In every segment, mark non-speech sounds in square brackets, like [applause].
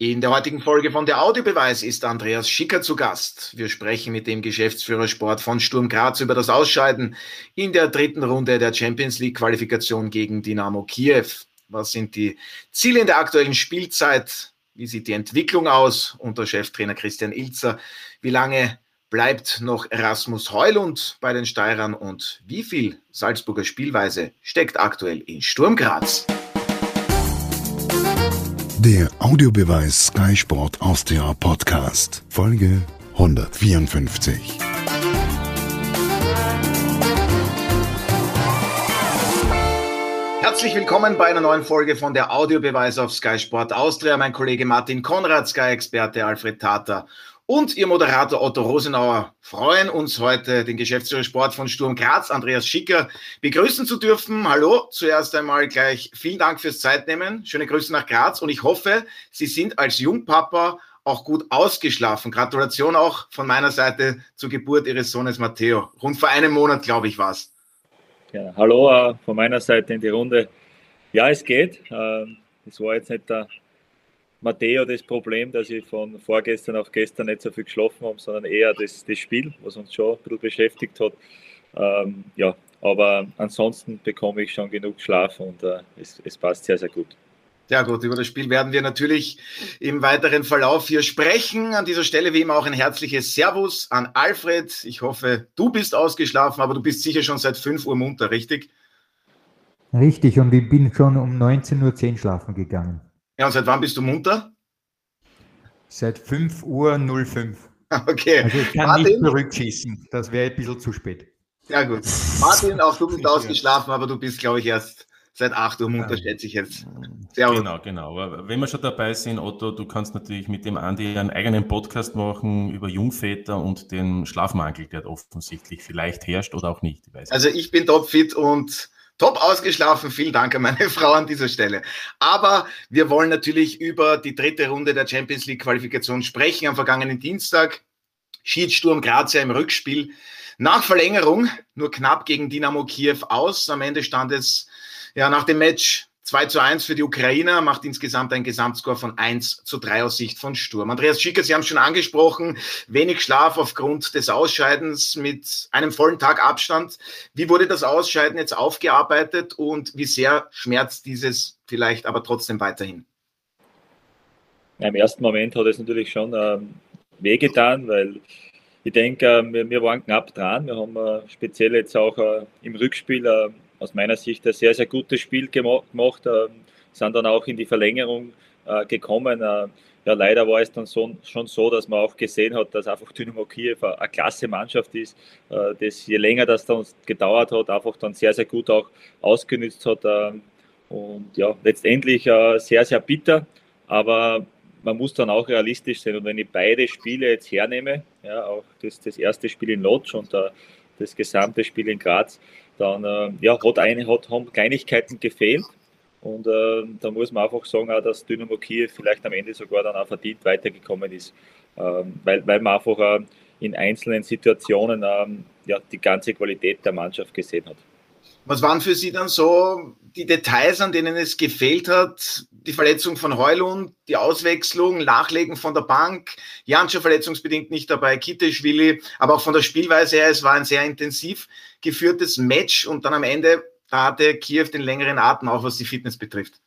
In der heutigen Folge von der Audiobeweis ist Andreas Schicker zu Gast. Wir sprechen mit dem Geschäftsführer Sport von Sturm Graz über das Ausscheiden in der dritten Runde der Champions League Qualifikation gegen Dynamo Kiew. Was sind die Ziele in der aktuellen Spielzeit? Wie sieht die Entwicklung aus unter Cheftrainer Christian Ilzer? Wie lange bleibt noch Erasmus Heulund bei den Steirern und wie viel Salzburger Spielweise steckt aktuell in Sturm Graz? Der Audiobeweis Sky Sport Austria Podcast, Folge 154. Herzlich willkommen bei einer neuen Folge von der Audiobeweis auf Sky Sport Austria. Mein Kollege Martin Konrad, Sky-Experte Alfred Tater und Ihr Moderator Otto Rosenauer freuen uns heute, den Geschäftsführer Sport von Sturm Graz, Andreas Schicker, begrüßen zu dürfen. Hallo, zuerst einmal gleich vielen Dank fürs Zeitnehmen. Schöne Grüße nach Graz und ich hoffe, Sie sind als Jungpapa auch gut ausgeschlafen. Gratulation auch von meiner Seite zur Geburt Ihres Sohnes Matteo. Rund vor einem Monat, glaube ich, war es. Ja, hallo äh, von meiner Seite in die Runde. Ja, es geht. Ähm, es war jetzt nicht der Matteo das Problem, dass ich von vorgestern auf gestern nicht so viel geschlafen habe, sondern eher das, das Spiel, was uns schon ein bisschen beschäftigt hat. Ähm, ja, aber ansonsten bekomme ich schon genug Schlaf und äh, es, es passt sehr, sehr gut. Ja gut, über das Spiel werden wir natürlich im weiteren Verlauf hier sprechen. An dieser Stelle wie immer auch ein herzliches Servus an Alfred. Ich hoffe, du bist ausgeschlafen, aber du bist sicher schon seit 5 Uhr munter, richtig? Richtig, und ich bin schon um 19.10 Uhr schlafen gegangen. Ja, und seit wann bist du munter? Seit 5 Uhr 05. [laughs] Okay. Also ich kann Martin? nicht zurückschießen. Das wäre ein bisschen zu spät. Ja, gut. Martin, auch du bist [laughs] ausgeschlafen, aber du bist, glaube ich, erst seit 8 Uhr munter, schätze ich jetzt. Sehr genau, genau. Aber wenn wir schon dabei sind, Otto, du kannst natürlich mit dem Andi einen eigenen Podcast machen über Jungväter und den Schlafmangel, der offensichtlich vielleicht herrscht oder auch nicht. Ich also ich bin topfit und top ausgeschlafen. Vielen Dank an meine [laughs] Frau an dieser Stelle. Aber wir wollen natürlich über die dritte Runde der Champions League Qualifikation sprechen. Am vergangenen Dienstag schied Sturm Graz ja im Rückspiel nach Verlängerung nur knapp gegen Dynamo Kiew aus. Am Ende stand es ja nach dem Match 2 zu 1 für die Ukrainer, macht insgesamt ein Gesamtscore von 1 zu 3 aus Sicht von Sturm. Andreas Schicker, Sie haben es schon angesprochen, wenig Schlaf aufgrund des Ausscheidens mit einem vollen Tag Abstand. Wie wurde das Ausscheiden jetzt aufgearbeitet und wie sehr schmerzt dieses vielleicht aber trotzdem weiterhin? Im ersten Moment hat es natürlich schon ähm, wehgetan, weil ich denke, äh, wir, wir, waren knapp dran. Wir haben äh, speziell jetzt auch äh, im Rückspiel äh, aus meiner Sicht ein sehr, sehr gutes Spiel gemacht, äh, sind dann auch in die Verlängerung äh, gekommen. Äh, ja, leider war es dann so, schon so, dass man auch gesehen hat, dass einfach Dynamo Kiew eine klasse Mannschaft ist, äh, das je länger das dann gedauert hat, einfach dann sehr, sehr gut auch ausgenützt hat. Äh, und ja, letztendlich sehr, sehr bitter, aber man muss dann auch realistisch sein. Und wenn ich beide Spiele jetzt hernehme, ja, auch das, das erste Spiel in Lodz und das gesamte Spiel in Graz, dann äh, ja, hat eine, hat, haben Kleinigkeiten gefehlt. Und äh, da muss man einfach sagen, auch, dass Dynamo Kiew vielleicht am Ende sogar dann auch verdient weitergekommen ist, ähm, weil, weil man einfach äh, in einzelnen Situationen ähm, ja, die ganze Qualität der Mannschaft gesehen hat. Was waren für Sie dann so die Details, an denen es gefehlt hat? Die Verletzung von Heulund, die Auswechslung, Nachlegen von der Bank, Janscher verletzungsbedingt nicht dabei, Kitteschwili, aber auch von der Spielweise her, es war ein sehr intensiv geführtes Match und dann am Ende, da hatte Kiew den längeren Atem, auch was die Fitness betrifft.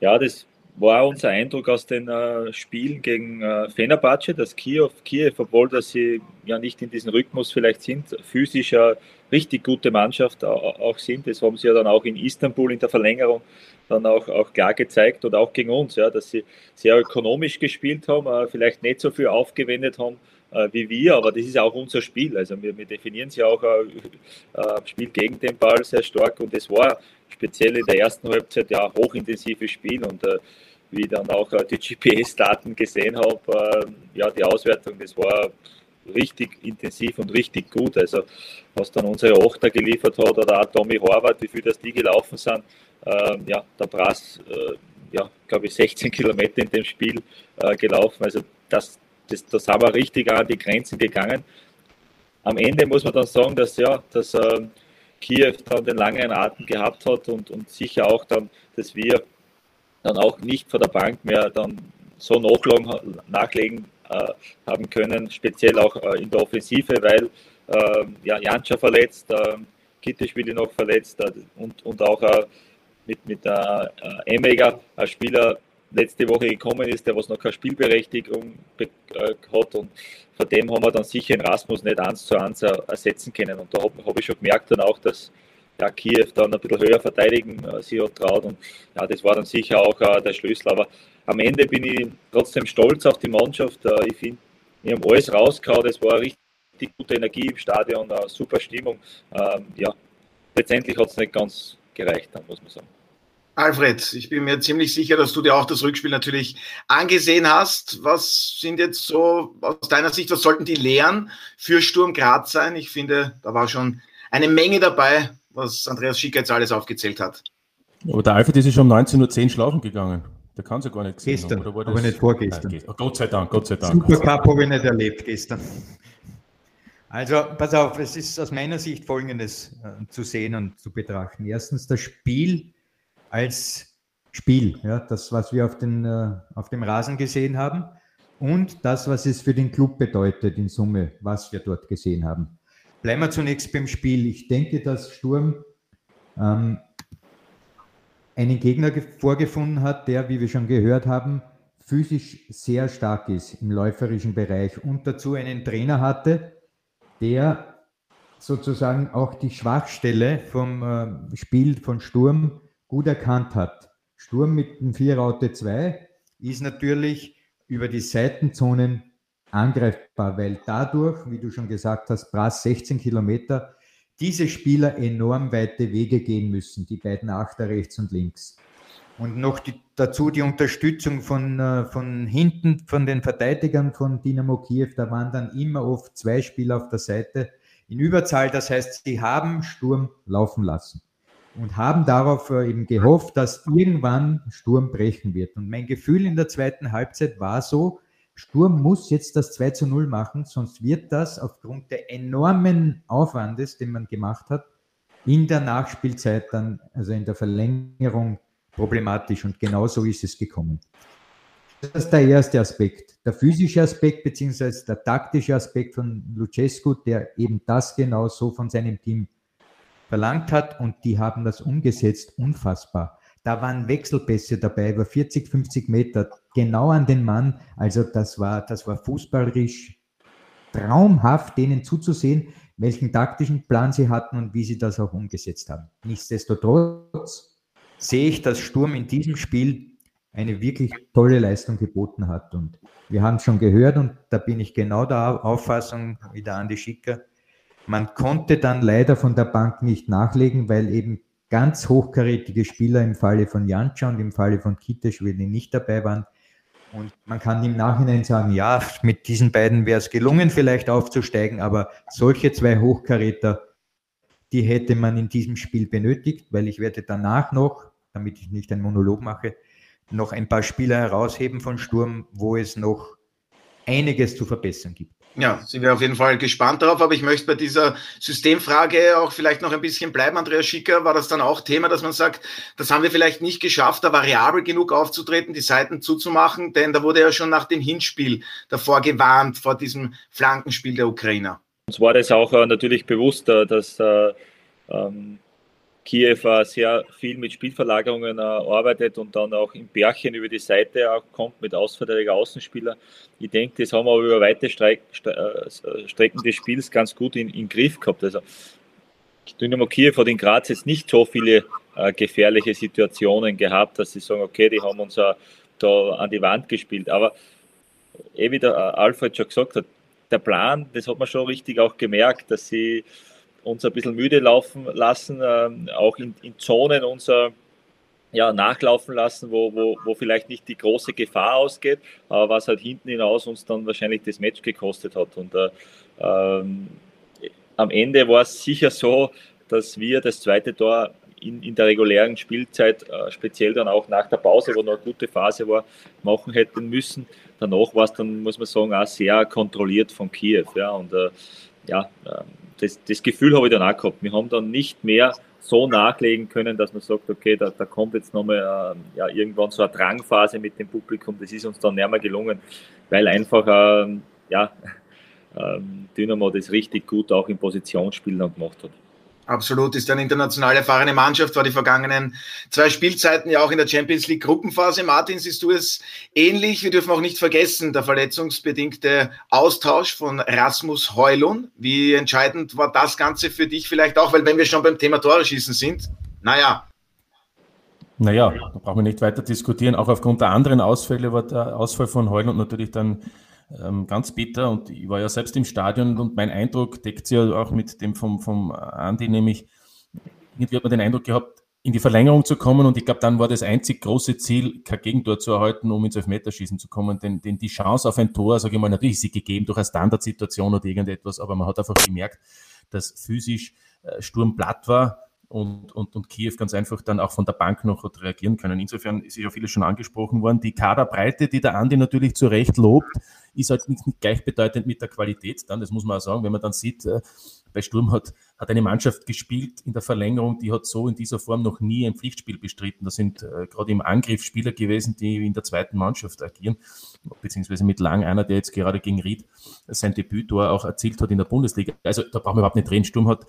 Ja, das war unser Eindruck aus den äh, Spielen gegen äh, Fenerbahce, dass Kiew, Kiew, obwohl dass sie ja nicht in diesem Rhythmus vielleicht sind, physisch eine richtig gute Mannschaft auch sind. Das haben sie ja dann auch in Istanbul in der Verlängerung dann auch, auch klar gezeigt und auch gegen uns, ja, dass sie sehr ökonomisch gespielt haben, äh, vielleicht nicht so viel aufgewendet haben wie wir, aber das ist auch unser Spiel. Also wir, wir definieren sie auch äh, äh, Spiel gegen den Ball sehr stark und es war speziell in der ersten Halbzeit ja hochintensives Spiel und äh, wie dann auch äh, die [laughs] GPS-Daten gesehen habe, äh, ja, die Auswertung, das war richtig intensiv und richtig gut. Also, was dann unsere Achter geliefert hat oder auch Tommy Horvath, wie viel das die gelaufen sind, äh, ja, der Brass, äh, ja, glaube ich, 16 Kilometer in dem Spiel äh, gelaufen. Also, das, das, da sind wir richtig an die Grenzen gegangen. Am Ende muss man dann sagen, dass, ja, dass äh, Kiew dann den langen Atem gehabt hat und, und sicher auch dann, dass wir dann auch nicht vor der Bank mehr dann so nachlegen, nachlegen äh, haben können, speziell auch äh, in der Offensive, weil äh, ja, Janscha verletzt, äh, Kitteschwili noch verletzt äh, und, und auch äh, mit, mit der äh, Emmeger, ein Spieler letzte Woche gekommen ist, der was noch keine Spielberechtigung äh, hat und von dem haben wir dann sicher in Rasmus nicht eins zu eins ersetzen können. Und da habe hab ich schon gemerkt dann auch, dass ja, Kiew dann ein bisschen höher verteidigen äh, sie hat traut und ja, das war dann sicher auch äh, der Schlüssel. Aber am Ende bin ich trotzdem stolz auf die Mannschaft. Äh, ich finde, wir haben alles rausgehauen, es war richtig gute Energie im Stadion, äh, super Stimmung. Ähm, ja, letztendlich hat es nicht ganz gereicht, dann muss man sagen. Alfred, ich bin mir ziemlich sicher, dass du dir auch das Rückspiel natürlich angesehen hast. Was sind jetzt so aus deiner Sicht, was sollten die Lehren für Sturm Graz sein? Ich finde, da war schon eine Menge dabei, was Andreas Schick jetzt alles aufgezählt hat. Aber der Alfred ist schon um 19.10 Uhr schlafen gegangen. Der kann es ja gar nicht gesehen gestern, haben. aber nicht vorgestern. Nein, Gott sei Dank, Gott sei Dank. Supercup habe ich nicht erlebt gestern. Also, pass auf, es ist aus meiner Sicht Folgendes äh, zu sehen und zu betrachten. Erstens, das Spiel als Spiel, ja, das, was wir auf, den, äh, auf dem Rasen gesehen haben und das, was es für den Club bedeutet in Summe, was wir dort gesehen haben. Bleiben wir zunächst beim Spiel. Ich denke, dass Sturm ähm, einen Gegner vorgefunden hat, der, wie wir schon gehört haben, physisch sehr stark ist im läuferischen Bereich und dazu einen Trainer hatte, der sozusagen auch die Schwachstelle vom äh, Spiel von Sturm gut erkannt hat. Sturm mit dem 4 Raute 2 ist natürlich über die Seitenzonen angreifbar, weil dadurch, wie du schon gesagt hast, Brass 16 Kilometer, diese Spieler enorm weite Wege gehen müssen, die beiden Achter rechts und links. Und noch die, dazu die Unterstützung von, äh, von hinten, von den Verteidigern von Dynamo Kiew. Da waren dann immer oft zwei Spieler auf der Seite in Überzahl. Das heißt, sie haben Sturm laufen lassen und haben darauf äh, eben gehofft, dass irgendwann Sturm brechen wird. Und mein Gefühl in der zweiten Halbzeit war so, Sturm muss jetzt das 2 zu 0 machen, sonst wird das aufgrund der enormen Aufwandes, den man gemacht hat, in der Nachspielzeit dann, also in der Verlängerung problematisch. Und genau so ist es gekommen. Das ist der erste Aspekt. Der physische Aspekt beziehungsweise der taktische Aspekt von Lucescu, der eben das genau so von seinem Team verlangt hat und die haben das umgesetzt, unfassbar. Da waren Wechselpässe dabei, über 40, 50 Meter, genau an den Mann. Also das war, das war fußballerisch traumhaft, denen zuzusehen, welchen taktischen Plan sie hatten und wie sie das auch umgesetzt haben. Nichtsdestotrotz sehe ich, dass Sturm in diesem Spiel eine wirklich tolle Leistung geboten hat. Und wir haben es schon gehört und da bin ich genau der Auffassung wie der Andi Schicker, man konnte dann leider von der Bank nicht nachlegen, weil eben ganz hochkarätige Spieler im Falle von Janca und im Falle von Kiteschwili nicht dabei waren. Und man kann im Nachhinein sagen, ja, mit diesen beiden wäre es gelungen, vielleicht aufzusteigen, aber solche zwei Hochkaräter, die hätte man in diesem Spiel benötigt, weil ich werde danach noch, damit ich nicht einen Monolog mache, noch ein paar Spieler herausheben von Sturm, wo es noch einiges zu verbessern gibt. Ja, sind wir auf jeden Fall gespannt darauf, aber ich möchte bei dieser Systemfrage auch vielleicht noch ein bisschen bleiben. Andreas Schicker, war das dann auch Thema, dass man sagt, das haben wir vielleicht nicht geschafft, da variabel genug aufzutreten, die Seiten zuzumachen, denn da wurde ja schon nach dem Hinspiel davor gewarnt, vor diesem Flankenspiel der Ukrainer. Uns war das auch äh, natürlich bewusst, äh, dass äh, ähm, Kiew äh, sehr viel mit Spielverlagerungen äh, arbeitet und dann auch im Bärchen über die Seite kommt mit Ausverteidiger Außenspieler. Ich denke, das haben wir über weite Streik, äh, Strecken des Spiels ganz gut in, in Griff gehabt. Also Dynamo Kiew hat in Graz jetzt nicht so viele äh, gefährliche Situationen gehabt, dass sie sagen, okay, die haben uns äh, da an die Wand gespielt. Aber eh wie der Alfred schon gesagt hat, der Plan, das hat man schon richtig auch gemerkt, dass sie uns ein bisschen müde laufen lassen, ähm, auch in, in Zonen unser ja, nachlaufen lassen, wo, wo, wo vielleicht nicht die große Gefahr ausgeht, aber was halt hinten hinaus uns dann wahrscheinlich das Match gekostet hat. Und äh, ähm, am Ende war es sicher so, dass wir das zweite Tor in, in der regulären Spielzeit, äh, speziell dann auch nach der Pause, wo noch eine gute Phase war, machen hätten müssen. Danach war es dann, muss man sagen, auch sehr kontrolliert von Kiew. Ja, und äh, ja, ähm, das, das Gefühl habe ich dann auch gehabt. Wir haben dann nicht mehr so nachlegen können, dass man sagt, okay, da, da kommt jetzt nochmal äh, ja, irgendwann so eine Drangphase mit dem Publikum. Das ist uns dann näher mehr gelungen, weil einfach äh, ja, [laughs] äh, Dynamo das richtig gut auch im Positionsspiel dann gemacht hat. Absolut, ist eine international erfahrene Mannschaft, war die vergangenen zwei Spielzeiten ja auch in der Champions League Gruppenphase. Martin, siehst du es ähnlich? Wir dürfen auch nicht vergessen, der verletzungsbedingte Austausch von Rasmus Heulun. Wie entscheidend war das Ganze für dich vielleicht auch? Weil wenn wir schon beim Thema Tore schießen sind, naja. Naja, da brauchen wir nicht weiter diskutieren. Auch aufgrund der anderen Ausfälle war der Ausfall von Heulund natürlich dann ähm, ganz bitter und ich war ja selbst im Stadion und mein Eindruck deckt sich ja auch mit dem vom, vom Andi, nämlich irgendwie hat man den Eindruck gehabt, in die Verlängerung zu kommen und ich glaube, dann war das einzig große Ziel, kein Gegentor zu erhalten, um ins Elfmeterschießen zu kommen, denn, denn die Chance auf ein Tor, sage ich mal, natürlich ist sie gegeben durch eine Standardsituation oder irgendetwas, aber man hat einfach gemerkt, dass physisch äh, Sturm platt war und, und, und Kiew ganz einfach dann auch von der Bank noch hat reagieren können. Insofern ist ja vieles schon angesprochen worden. Die Kaderbreite, die der Andi natürlich zu Recht lobt, ist halt nicht, nicht gleichbedeutend mit der Qualität dann. Das muss man auch sagen, wenn man dann sieht, äh, bei Sturm hat, hat eine Mannschaft gespielt in der Verlängerung, die hat so in dieser Form noch nie ein Pflichtspiel bestritten. Das sind äh, gerade im Angriff Spieler gewesen, die in der zweiten Mannschaft agieren, beziehungsweise mit Lang einer, der jetzt gerade gegen Ried sein Debüttor auch erzielt hat in der Bundesliga. Also da brauchen wir überhaupt nicht reden. Sturm hat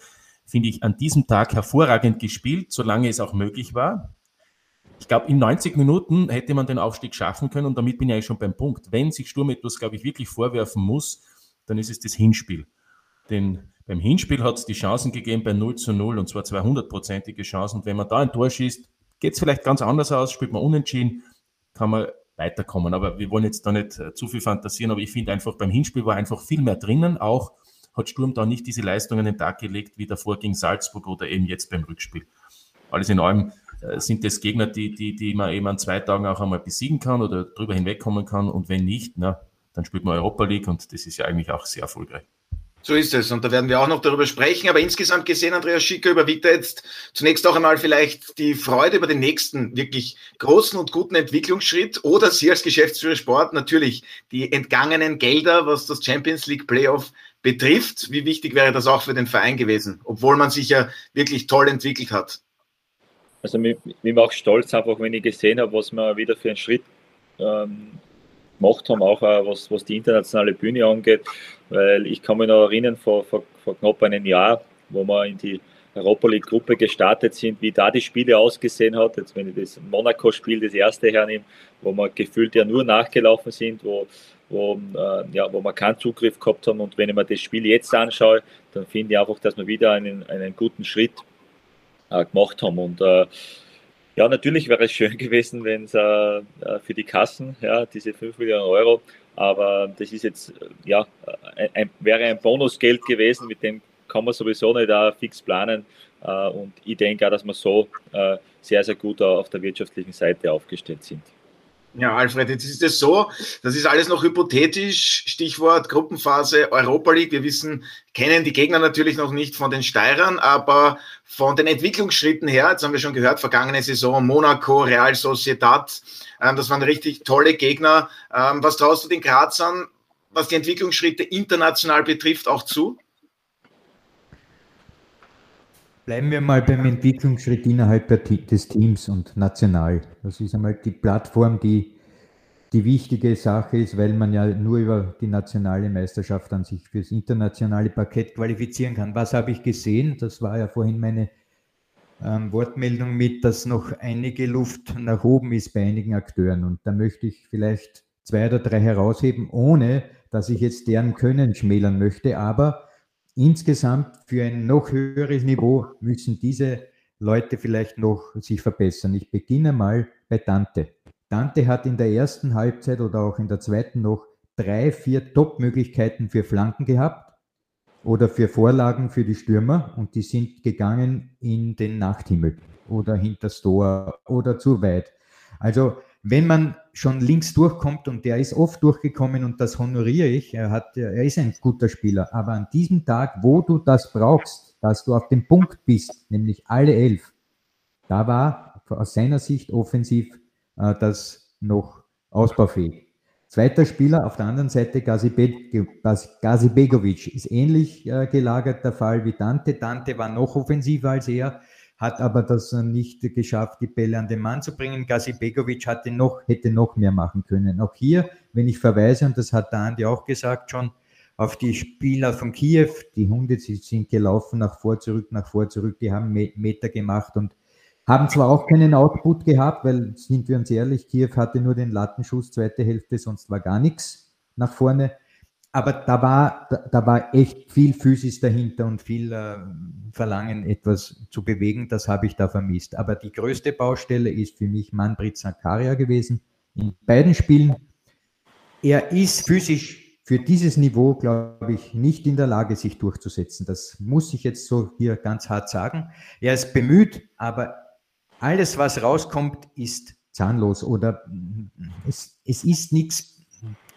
finde ich, an diesem Tag hervorragend gespielt, solange es auch möglich war. Ich glaube, in 90 Minuten hätte man den Aufstieg schaffen können und damit bin ich eigentlich schon beim Punkt. Wenn sich Sturm etwas, glaube ich, wirklich vorwerfen muss, dann ist es das Hinspiel. Denn beim Hinspiel hat es die Chancen gegeben bei 0 zu 0 und zwar 200-prozentige Chancen. Und wenn man da ein Tor schießt, geht es vielleicht ganz anders aus, spielt man unentschieden, kann man weiterkommen. Aber wir wollen jetzt da nicht äh, zu viel fantasieren, aber ich finde einfach, beim Hinspiel war einfach viel mehr drinnen, auch hat Sturm da nicht diese Leistungen in den Tag gelegt wie davor gegen Salzburg oder eben jetzt beim Rückspiel. Alles in allem äh, sind das Gegner, die, die, die man eben an zwei Tagen auch einmal besiegen kann oder drüber hinwegkommen kann. Und wenn nicht, na, dann spielt man Europa League und das ist ja eigentlich auch sehr erfolgreich. So ist es. Und da werden wir auch noch darüber sprechen. Aber insgesamt gesehen, Andreas Schicker, überwiegt er jetzt zunächst auch einmal vielleicht die Freude über den nächsten wirklich großen und guten Entwicklungsschritt oder Sie als Geschäftsführer Sport natürlich die entgangenen Gelder, was das Champions League Playoff betrifft. Wie wichtig wäre das auch für den Verein gewesen, obwohl man sich ja wirklich toll entwickelt hat? Also mir, mir macht stolz einfach, wenn ich gesehen habe, was wir wieder für einen Schritt ähm, gemacht haben, auch äh, was, was die internationale Bühne angeht. Weil ich kann mich noch erinnern, vor, vor, vor knapp einem Jahr, wo wir in die Europa League Gruppe gestartet sind, wie da die Spiele ausgesehen hat. Jetzt, wenn ich das Monaco-Spiel, das erste hernehme, wo wir gefühlt ja nur nachgelaufen sind, wo, wo, äh, ja, wo wir keinen Zugriff gehabt haben. Und wenn ich mir das Spiel jetzt anschaue, dann finde ich einfach, dass wir wieder einen, einen guten Schritt gemacht haben. Und äh, ja, natürlich wäre es schön [laughs] gewesen, wenn es äh, äh, für die Kassen, ja, diese 5 Millionen Euro, aber das ist jetzt, ja, ein, wäre ein Bonusgeld gewesen, mit dem kann man sowieso nicht auch fix planen. Äh, und ich denke auch, dass wir so äh, sehr, sehr gut auf der wirtschaftlichen Seite aufgestellt sind. Ja, Alfred, jetzt ist es so, das ist alles noch hypothetisch. Stichwort Gruppenphase Europa League. Wir wissen, kennen die Gegner natürlich noch nicht von den Steirern, aber von den Entwicklungsschritten her, jetzt haben wir schon gehört, vergangene Saison Monaco, Real Sociedad, ähm, das waren richtig tolle Gegner. Ähm, was traust du den Grazern, was die Entwicklungsschritte international betrifft, auch zu? Bleiben wir mal beim Entwicklungsschritt innerhalb des Teams und national. Das ist einmal die Plattform, die die wichtige Sache ist, weil man ja nur über die nationale Meisterschaft an sich fürs internationale Parkett qualifizieren kann. Was habe ich gesehen? Das war ja vorhin meine ähm, Wortmeldung mit, dass noch einige Luft nach oben ist bei einigen Akteuren. Und da möchte ich vielleicht zwei oder drei herausheben, ohne dass ich jetzt deren Können schmälern möchte. Aber insgesamt für ein noch höheres Niveau müssen diese Leute vielleicht noch sich verbessern. Ich beginne mal bei Dante. Dante hat in der ersten Halbzeit oder auch in der zweiten noch drei, vier Top-Möglichkeiten für Flanken gehabt oder für Vorlagen für die Stürmer und die sind gegangen in den Nachthimmel oder hinters Tor oder zu weit. Also wenn man schon links durchkommt und der ist oft durchgekommen und das honoriere ich, er, hat, er ist ein guter Spieler, aber an diesem Tag, wo du das brauchst, dass du auf dem Punkt bist, nämlich alle elf, da war aus seiner Sicht offensiv äh, das noch ausbaufähig. Zweiter Spieler auf der anderen Seite, Gazi, Begovic, ist ähnlich äh, gelagert der Fall wie Dante. Dante war noch offensiver als er, hat aber das nicht geschafft, die Bälle an den Mann zu bringen. Gazi Begovic hatte noch, hätte noch mehr machen können. Auch hier, wenn ich verweise, und das hat der Andi auch gesagt schon, auf die Spieler von Kiew, die Hunde die sind gelaufen nach vor, zurück, nach vor, zurück, die haben Meter gemacht und haben zwar auch keinen Output gehabt, weil, sind wir uns ehrlich, Kiew hatte nur den Lattenschuss, zweite Hälfte, sonst war gar nichts nach vorne aber da war, da, da, war echt viel Physis dahinter und viel äh, Verlangen, etwas zu bewegen. Das habe ich da vermisst. Aber die größte Baustelle ist für mich Manfred Zakaria gewesen. In beiden Spielen. Er ist physisch für dieses Niveau, glaube ich, nicht in der Lage, sich durchzusetzen. Das muss ich jetzt so hier ganz hart sagen. Er ist bemüht, aber alles, was rauskommt, ist zahnlos oder es, es ist nichts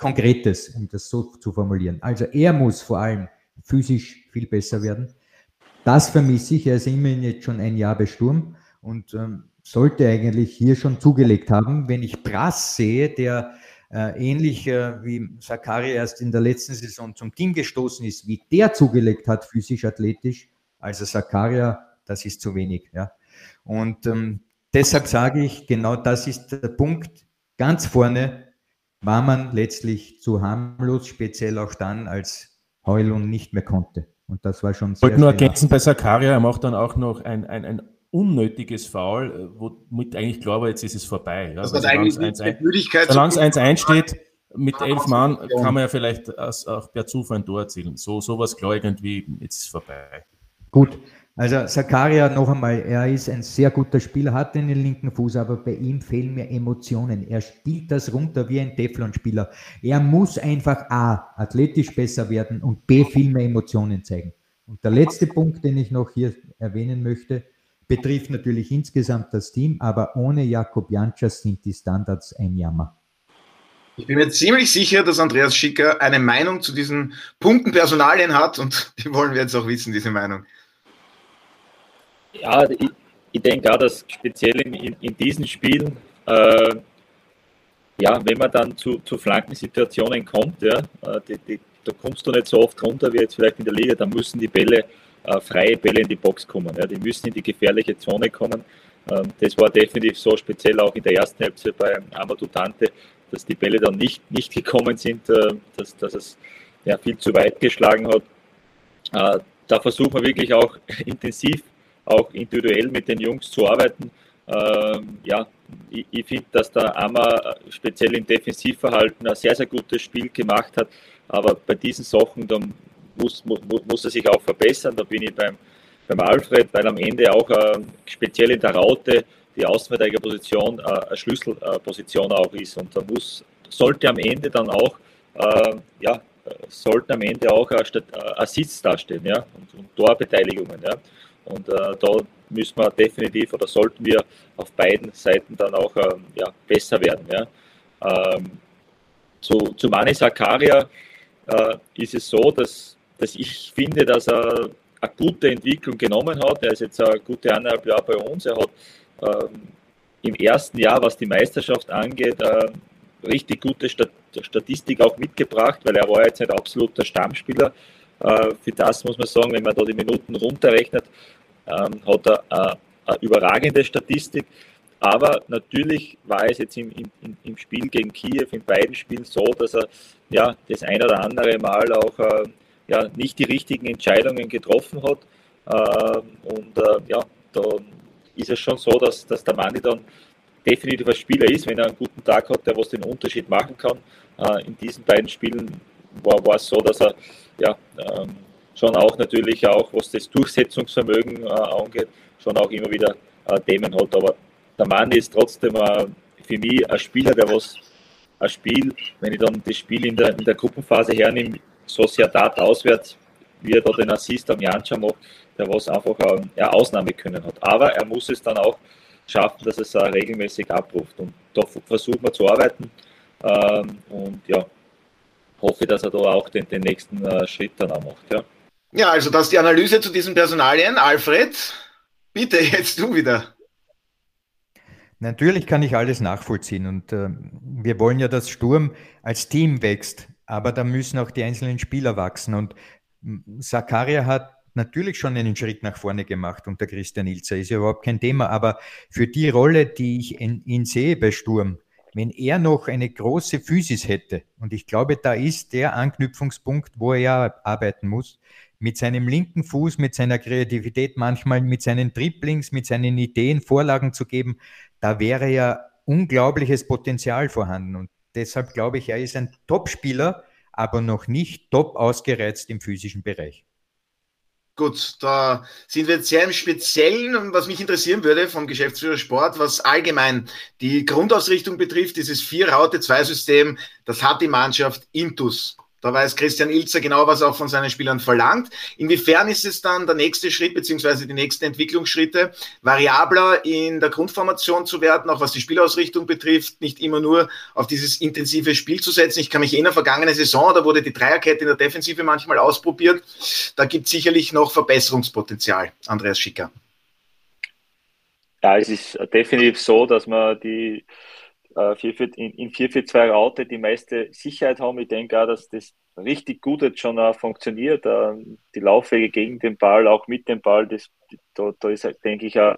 Konkretes, um das so zu formulieren. Also er muss vor allem physisch viel besser werden. Das vermisse ich. Er ist immerhin jetzt schon ein Jahr bei Sturm und ähm, sollte eigentlich hier schon zugelegt haben. Wenn ich Brass sehe, der äh, ähnlich äh, wie Sakari erst in der letzten Saison zum Team gestoßen ist, wie der zugelegt hat, physisch, athletisch, also Sakaria, das ist zu wenig. Ja. Und ähm, deshalb sage ich, genau das ist der Punkt. Ganz vorne war man letztlich zu harmlos, speziell auch dann, als Heulung nicht mehr konnte. Und das war schon sehr. Ich wollte nur ergänzen bei Sakaria, er macht dann auch noch ein, ein, ein unnötiges Foul, äh, womit eigentlich klar war, jetzt ist es vorbei. Ja, das hat eigentlich Solange es 1-1 steht, mit elf Mann kann man ja vielleicht auch per Zufall ein Tor erzielen. So, sowas klar irgendwie, jetzt ist es vorbei. Gut, also Zakaria noch einmal, er ist ein sehr guter Spieler, hat den linken Fuß, aber bei ihm fehlen mir Emotionen. Er spielt das runter wie ein Teflon-Spieler. Er muss einfach A, athletisch besser werden und B, viel mehr Emotionen zeigen. Und der letzte Punkt, den ich noch hier erwähnen möchte, betrifft natürlich insgesamt das Team, aber ohne Jakob Janczas sind die Standards ein Jammer. Ich bin mir ziemlich sicher, dass Andreas Schicker eine Meinung zu diesen Punkten Personalien hat und [laughs] die wollen wir jetzt auch wissen, diese Meinung. Ja, ich, ich denke auch, dass speziell in, in, in diesen Spielen, äh, ja, wenn man dann zu, zu Flankensituationen kommt, ja, äh, die, die, da kommst du nicht so oft runter wie jetzt vielleicht in der Liga, da müssen die Bälle, äh, freie Bälle in die Box kommen. Ja, die müssen in die gefährliche Zone kommen. Ähm, das war definitiv so, speziell auch in der ersten Halbzeit bei Amadou Tante, dass die Bälle dann nicht, nicht gekommen sind, äh, dass, dass es ja, viel zu weit geschlagen hat. Äh, da versuchen wir wirklich auch [laughs] intensiv auch individuell mit den Jungs zu arbeiten. Ähm, ja, ich, ich finde, dass der Ammer speziell im Defensivverhalten ein sehr, sehr gutes Spiel gemacht hat. Aber bei diesen Sachen, da muss, muss, muss er sich auch verbessern. Da bin ich beim, beim Alfred, weil am Ende auch äh, speziell in der Raute die Außenverteidigerposition äh, eine Schlüsselposition auch ist. Und da muss, sollte am Ende dann auch, äh, ja, sollten am Ende auch äh, Assists dastehen, ja, und, und Torbeteiligungen, ja. Und äh, da müssen wir definitiv oder sollten wir auf beiden Seiten dann auch ähm, ja, besser werden. Ja. Ähm, zu, zu Mani Sakaria äh, ist es so, dass, dass ich finde, dass er eine gute Entwicklung genommen hat. Er ist jetzt eine gute eineinhalb Jahre bei uns. Er hat ähm, im ersten Jahr, was die Meisterschaft angeht, äh, richtig gute Stat Statistik auch mitgebracht, weil er war jetzt nicht absoluter Stammspieler für das muss man sagen, wenn man da die Minuten runterrechnet, ähm, hat er äh, eine überragende Statistik. Aber natürlich war es jetzt im, im, im Spiel gegen Kiew, in beiden Spielen so, dass er ja, das ein oder andere Mal auch äh, ja, nicht die richtigen Entscheidungen getroffen hat. Und ja, da ist es schon so, dass, dass der Manni dann definitiv ein Spieler ist, wenn er einen guten Tag hat, der was den Unterschied machen kann. in diesen beiden Spielen war, war es so, dass er ja, ähm, schon auch natürlich auch, was das Durchsetzungsvermögen äh, angeht, schon auch immer wieder äh, Themen hat. Aber der Mann ist trotzdem äh, für mich ein Spieler, der was ein Spiel, wenn ich dann das Spiel in der, in der Gruppenphase hernehme, Sociedad auswärts, wie er da den Assist am Janscha macht, der was einfach ähm, eine Ausnahme können hat. Aber er muss es dann auch schaffen, dass es regelmäßig abruft. Und da versuchen wir zu arbeiten. Ähm, und ja, hoffe, dass er da auch den, den nächsten äh, Schritt dann auch macht. Ja. ja, also das ist die Analyse zu diesen Personalien. Alfred, bitte jetzt du wieder. Natürlich kann ich alles nachvollziehen und äh, wir wollen ja, dass Sturm als Team wächst, aber da müssen auch die einzelnen Spieler wachsen und Sakaria hat natürlich schon einen Schritt nach vorne gemacht unter Christian Ilzer, ist ja überhaupt kein Thema. Aber für die Rolle, die ich in, ihn sehe bei Sturm, wenn er noch eine große Physis hätte, und ich glaube, da ist der Anknüpfungspunkt, wo er arbeiten muss, mit seinem linken Fuß, mit seiner Kreativität, manchmal mit seinen Dribblings, mit seinen Ideen Vorlagen zu geben, da wäre ja unglaubliches Potenzial vorhanden. Und deshalb glaube ich, er ist ein Top-Spieler, aber noch nicht top ausgereizt im physischen Bereich. Gut, da sind wir jetzt sehr im Speziellen, was mich interessieren würde vom Geschäftsführer Sport, was allgemein die Grundausrichtung betrifft, dieses Vier-Raute-Zwei-System, das hat die Mannschaft Intus. Da weiß Christian Ilzer genau, was er auch von seinen Spielern verlangt. Inwiefern ist es dann der nächste Schritt, beziehungsweise die nächsten Entwicklungsschritte, variabler in der Grundformation zu werden, auch was die Spielausrichtung betrifft, nicht immer nur auf dieses intensive Spiel zu setzen. Ich kann mich in der vergangenen Saison, da wurde die Dreierkette in der Defensive manchmal ausprobiert. Da gibt es sicherlich noch Verbesserungspotenzial. Andreas Schicker. Ja, es ist definitiv so, dass man die äh, in 4-4-2 Raute die meiste Sicherheit haben. Ich denke auch, dass das richtig gut jetzt schon uh, funktioniert. Die Laufwege gegen den Ball, auch mit dem Ball, das, da, da ist, denke ich, uh,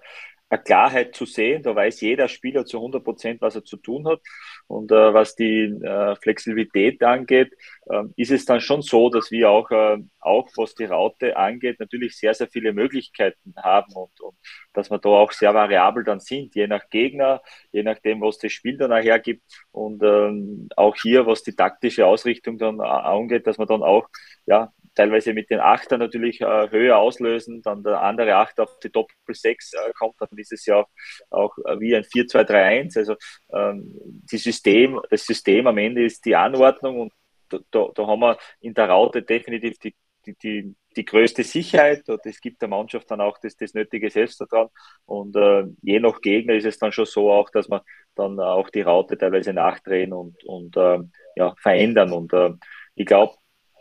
eine Klarheit zu sehen. Da weiß jeder Spieler zu 100 Prozent, was er zu tun hat. Und äh, was die äh, Flexibilität angeht, äh, ist es dann schon so, dass wir auch, äh, auch was die Raute angeht, natürlich sehr, sehr viele Möglichkeiten haben und, und dass wir da auch sehr variabel dann sind, je nach Gegner, je nachdem, was das Spiel dann hergibt. Und ähm, auch hier, was die taktische Ausrichtung dann angeht, dass man dann auch ja, teilweise mit den Achter natürlich äh, höher auslösen, dann der andere Achter auf die Doppel 6 äh, kommt, dann ist es ja auch, auch wie ein 4-2-3-1. Also ähm, die System, das System am Ende ist die Anordnung und da, da, haben wir in der Raute definitiv die, die, die, die größte Sicherheit und es gibt der Mannschaft dann auch das, das nötige Selbstvertrauen und äh, je nach Gegner ist es dann schon so auch, dass man dann auch die Raute teilweise nachdrehen und, und äh, ja, verändern und äh, ich glaube,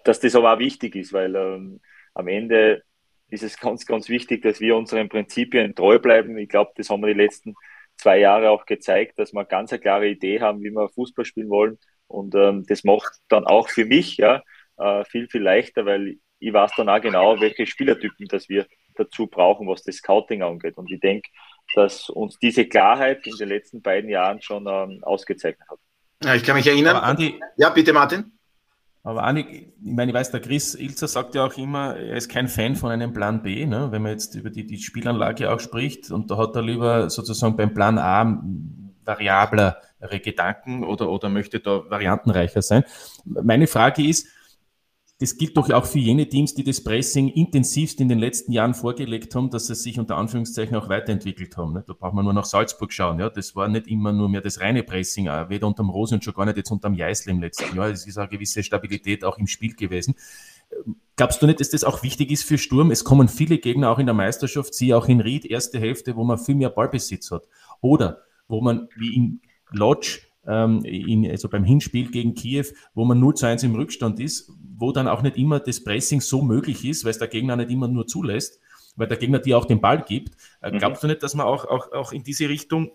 dass das aber auch wichtig ist, weil ähm, am Ende ist es ganz, ganz wichtig, dass wir unseren Prinzipien treu bleiben. Ich glaube, das haben wir die letzten zwei Jahre auch gezeigt, dass wir ganz eine klare Idee haben, wie wir Fußball spielen wollen. Und ähm, das macht dann auch für mich ja äh, viel, viel leichter, weil ich weiß dann auch genau, welche Spielertypen das wir dazu brauchen, was das Scouting angeht. Und ich denke, dass uns diese Klarheit in den letzten beiden Jahren schon ähm, ausgezeichnet hat. Ja, ich kann mich erinnern. Andi, ja, bitte, Martin. Aber Annik, ich meine, ich weiß, der Chris Ilzer sagt ja auch immer, er ist kein Fan von einem Plan B, ne? wenn man jetzt über die, die Spielanlage auch spricht. Und da hat er lieber sozusagen beim Plan A variablere Gedanken oder, oder möchte da variantenreicher sein. Meine Frage ist, das gilt doch auch für jene Teams, die das Pressing intensivst in den letzten Jahren vorgelegt haben, dass sie sich unter Anführungszeichen auch weiterentwickelt haben. Da braucht man nur nach Salzburg schauen. Ja, das war nicht immer nur mehr das reine Pressing, weder unterm Rose und schon gar nicht jetzt unterm Jeißl im letzten Jahr. Es ist eine gewisse Stabilität auch im Spiel gewesen. Glaubst du nicht, dass das auch wichtig ist für Sturm? Es kommen viele Gegner auch in der Meisterschaft, sie auch in Ried, erste Hälfte, wo man viel mehr Ballbesitz hat. Oder wo man wie in Lodge ähm, in, also beim Hinspiel gegen Kiew, wo man 0 zu 1 im Rückstand ist, wo dann auch nicht immer das Pressing so möglich ist, weil es der Gegner nicht immer nur zulässt, weil der Gegner dir auch den Ball gibt. Äh, mhm. Glaubst du nicht, dass man auch, auch, auch in diese Richtung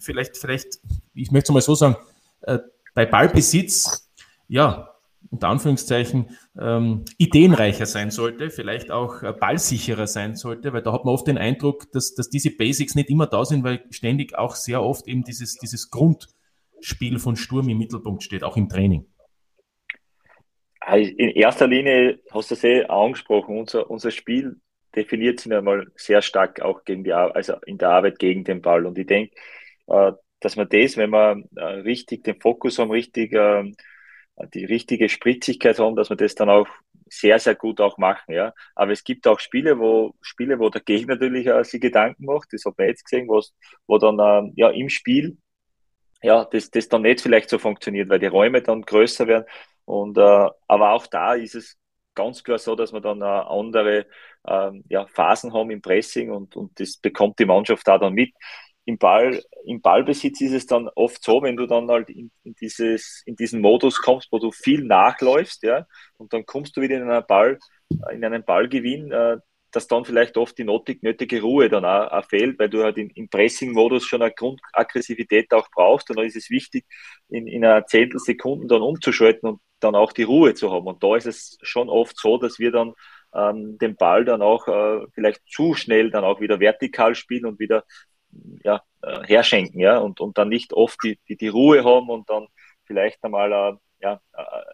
vielleicht, vielleicht, ich möchte es mal so sagen, äh, bei Ballbesitz, ja, unter Anführungszeichen, ähm, ideenreicher sein sollte, vielleicht auch äh, ballsicherer sein sollte, weil da hat man oft den Eindruck, dass, dass diese Basics nicht immer da sind, weil ständig auch sehr oft eben dieses, dieses Grund, Spiel von Sturm im Mittelpunkt steht, auch im Training? In erster Linie hast du es eh angesprochen, unser, unser Spiel definiert sich einmal sehr stark auch gegen die, also in der Arbeit gegen den Ball. Und ich denke, äh, dass man das, wenn wir äh, richtig den Fokus haben, richtig ähm, die richtige Spritzigkeit haben, dass wir das dann auch sehr, sehr gut auch machen, ja. Aber es gibt auch Spiele, wo, Spiele, wo der Gegner natürlich auch sich Gedanken macht, das hat man jetzt gesehen, wo, wo dann, ähm, ja, im Spiel ja, das, das dann nicht vielleicht so funktioniert, weil die Räume dann größer werden. Und, äh, aber auch da ist es ganz klar so, dass wir dann äh, andere ähm, ja, Phasen haben im Pressing und, und das bekommt die Mannschaft da dann mit. Im, Ball, Im Ballbesitz ist es dann oft so, wenn du dann halt in, in, dieses, in diesen Modus kommst, wo du viel nachläufst, ja, und dann kommst du wieder in einen Ball, in einen Ballgewinn, äh, dass dann vielleicht oft die nötige Ruhe dann auch, auch fehlt, weil du halt in, im Pressing-Modus schon eine Grundaggressivität auch brauchst und dann ist es wichtig, in, in einer Zehntelsekunden dann umzuschalten und dann auch die Ruhe zu haben. Und da ist es schon oft so, dass wir dann ähm, den Ball dann auch äh, vielleicht zu schnell dann auch wieder vertikal spielen und wieder ja, äh, herschenken, ja, und, und dann nicht oft die, die, die Ruhe haben und dann vielleicht einmal äh, ja, äh,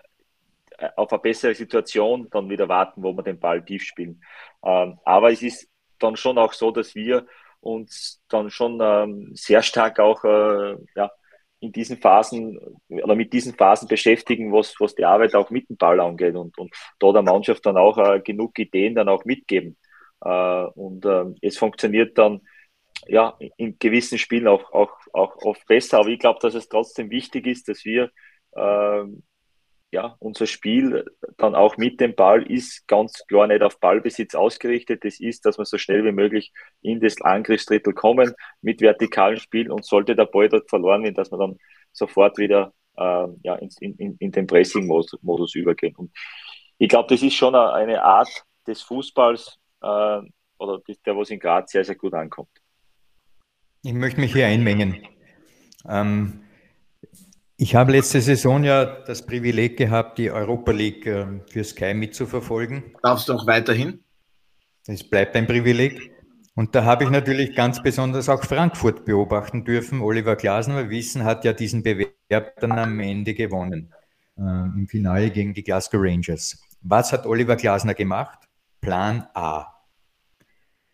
auf eine bessere Situation dann wieder warten, wo wir den Ball tief spielen. Ähm, aber es ist dann schon auch so, dass wir uns dann schon ähm, sehr stark auch äh, ja, in diesen Phasen oder mit diesen Phasen beschäftigen, was, was die Arbeit auch mit dem Ball angeht und, und da der Mannschaft dann auch äh, genug Ideen dann auch mitgeben. Äh, und äh, es funktioniert dann ja in gewissen Spielen auch, auch, auch oft besser. Aber ich glaube, dass es trotzdem wichtig ist, dass wir äh, ja, unser Spiel dann auch mit dem Ball ist ganz klar nicht auf Ballbesitz ausgerichtet. Das ist, dass wir so schnell wie möglich in das Angriffsdrittel kommen mit vertikalen Spiel und sollte der Ball dort verloren werden, dass wir dann sofort wieder äh, ja, in, in, in den Pressing-Modus übergehen. Und ich glaube, das ist schon eine Art des Fußballs äh, oder der, was in Graz sehr, sehr gut ankommt. Ich möchte mich hier einmengen. Ähm, ich habe letzte Saison ja das Privileg gehabt, die Europa League äh, für Sky mitzuverfolgen. Darfst du auch weiterhin? Es bleibt ein Privileg. Und da habe ich natürlich ganz besonders auch Frankfurt beobachten dürfen. Oliver Glasner, wir wissen, hat ja diesen Bewerb dann am Ende gewonnen. Äh, Im Finale gegen die Glasgow Rangers. Was hat Oliver Glasner gemacht? Plan A.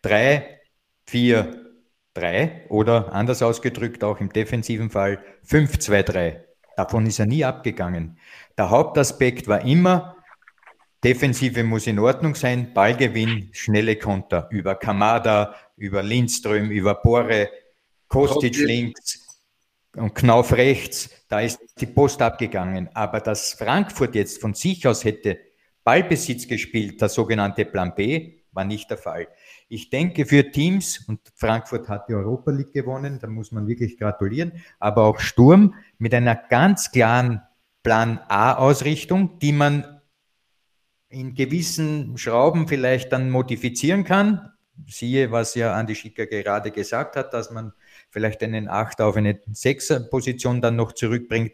Drei, vier, drei oder anders ausgedrückt auch im defensiven Fall 5, 2, 3. Davon ist er nie abgegangen. Der Hauptaspekt war immer, Defensive muss in Ordnung sein, Ballgewinn, schnelle Konter über Kamada, über Lindström, über Bore, Kostic links und Knauf rechts. Da ist die Post abgegangen. Aber dass Frankfurt jetzt von sich aus hätte Ballbesitz gespielt, der sogenannte Plan B, war nicht der Fall. Ich denke für Teams, und Frankfurt hat die Europa League gewonnen, da muss man wirklich gratulieren, aber auch Sturm mit einer ganz klaren Plan A-Ausrichtung, die man in gewissen Schrauben vielleicht dann modifizieren kann. Siehe, was ja Andi Schicker gerade gesagt hat, dass man vielleicht einen Achter auf eine Sechser-Position dann noch zurückbringt.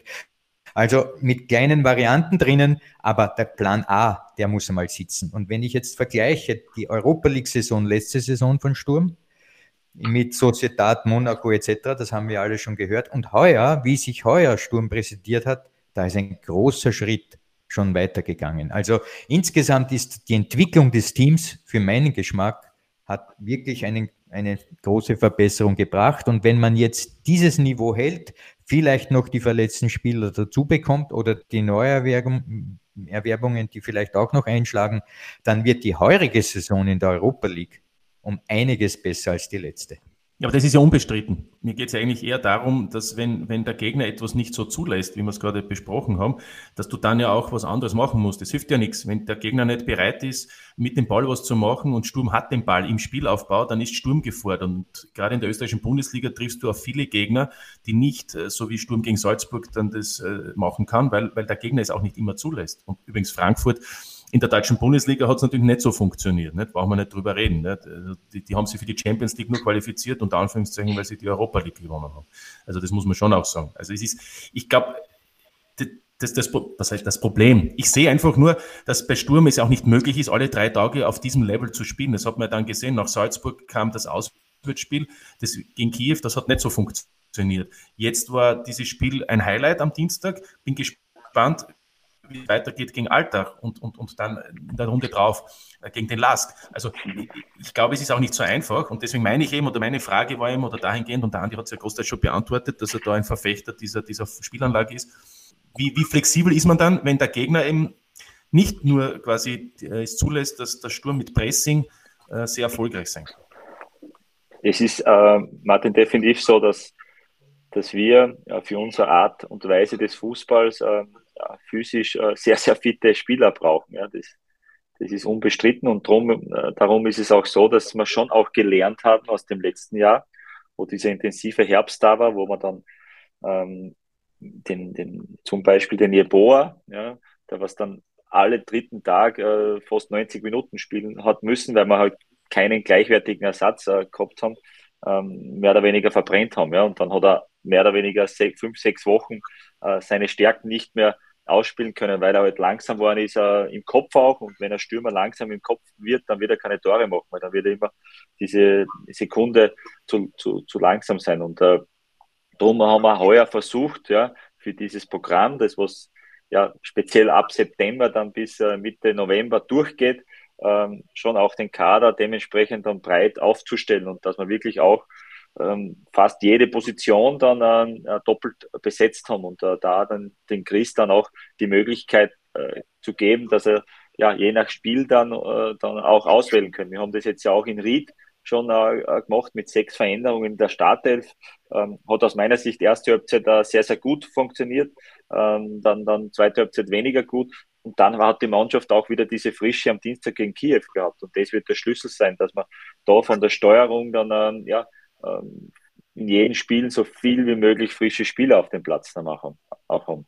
Also mit kleinen Varianten drinnen, aber der Plan A, der muss einmal sitzen. Und wenn ich jetzt vergleiche die Europa League-Saison, letzte Saison von Sturm, mit Sociedad, Monaco etc., das haben wir alle schon gehört. Und heuer, wie sich heuer Sturm präsentiert hat, da ist ein großer Schritt schon weitergegangen. Also insgesamt ist die Entwicklung des Teams für meinen Geschmack hat wirklich einen, eine große Verbesserung gebracht. Und wenn man jetzt dieses Niveau hält, vielleicht noch die verletzten Spieler dazu bekommt oder die Neuerwerbungen, die vielleicht auch noch einschlagen, dann wird die heurige Saison in der Europa League um einiges besser als die letzte. Ja, aber das ist ja unbestritten. Mir geht es ja eigentlich eher darum, dass wenn, wenn der Gegner etwas nicht so zulässt, wie wir es gerade besprochen haben, dass du dann ja auch was anderes machen musst. Das hilft ja nichts. Wenn der Gegner nicht bereit ist, mit dem Ball was zu machen und Sturm hat den Ball im Spielaufbau, dann ist Sturm gefordert. Und gerade in der österreichischen Bundesliga triffst du auf viele Gegner, die nicht, äh, so wie Sturm gegen Salzburg, dann das äh, machen kann, weil, weil der Gegner es auch nicht immer zulässt. Und übrigens Frankfurt in der deutschen Bundesliga hat es natürlich nicht so funktioniert. Nicht? Brauchen wir nicht drüber reden. Nicht? Also die, die, haben sich für die Champions League nur qualifiziert, unter Anführungszeichen, weil sie die Europa League gewonnen haben. Also das muss man schon auch sagen. Also es ist, ich glaube, das, das, was heißt das Problem? Ich sehe einfach nur, dass bei Sturm es auch nicht möglich ist, alle drei Tage auf diesem Level zu spielen. Das hat man dann gesehen. Nach Salzburg kam das Auswärtsspiel, das gegen Kiew, das hat nicht so funktioniert. Jetzt war dieses Spiel ein Highlight am Dienstag. Bin gespannt, wie es weitergeht gegen Alltag und, und, und dann in der Runde drauf äh, gegen den Lask. Also ich, glaube, es ist auch nicht so einfach und deswegen meine ich eben, oder meine Frage war eben, oder dahingehend, und der Andi hat es ja großteils schon beantwortet, dass er da ein Verfechter dieser, dieser Spielanlage ist. Wie, wie flexibel ist man dann, wenn der Gegner eben nicht nur quasi äh, es zulässt, dass der Sturm mit Pressing äh, sehr erfolgreich sein kann? Es ist, äh, Martin, definitiv so, dass, dass wir für unsere Art und Weise des Fußballs äh, ja, physisch äh, sehr, sehr fitte Spieler brauchen. Ja, das, das ist unbestritten und drum, äh, darum ist es auch so, dass wir schon auch gelernt haben aus dem letzten Jahr, wo dieser intensive Herbst da war, wo man dann ähm, den, den, zum Beispiel den Jeboa, ja, der was dann alle dritten Tag äh, fast 90 Minuten spielen hat müssen, weil wir halt keinen gleichwertigen Ersatz äh, gehabt haben, ähm, mehr oder weniger verbrennt haben. Ja. Und dann hat er mehr oder weniger sech, fünf, sechs Wochen äh, seine Stärken nicht mehr ausspielen können, weil er halt langsam geworden ist äh, im Kopf auch. Und wenn ein Stürmer langsam im Kopf wird, dann wird er keine Tore machen, weil dann wird er immer diese Sekunde zu, zu, zu langsam sein. Und äh, darum haben wir heuer versucht, ja, für dieses Programm, das was ja speziell ab September dann bis äh, Mitte November durchgeht, ähm, schon auch den Kader dementsprechend dann breit aufzustellen und dass wir wirklich auch fast jede Position dann äh, doppelt besetzt haben und äh, da dann den Chris dann auch die Möglichkeit äh, zu geben, dass er ja je nach Spiel dann, äh, dann auch auswählen können. Wir haben das jetzt ja auch in Ried schon äh, äh, gemacht mit sechs Veränderungen der Startelf. Ähm, hat aus meiner Sicht erste Halbzeit sehr, sehr gut funktioniert, ähm, dann, dann zweite Halbzeit weniger gut. Und dann hat die Mannschaft auch wieder diese Frische am Dienstag gegen Kiew gehabt. Und das wird der Schlüssel sein, dass man da von der Steuerung dann ähm, ja, ähm, in jedem Spiel so viel wie möglich frische Spieler auf dem Platz auch haben.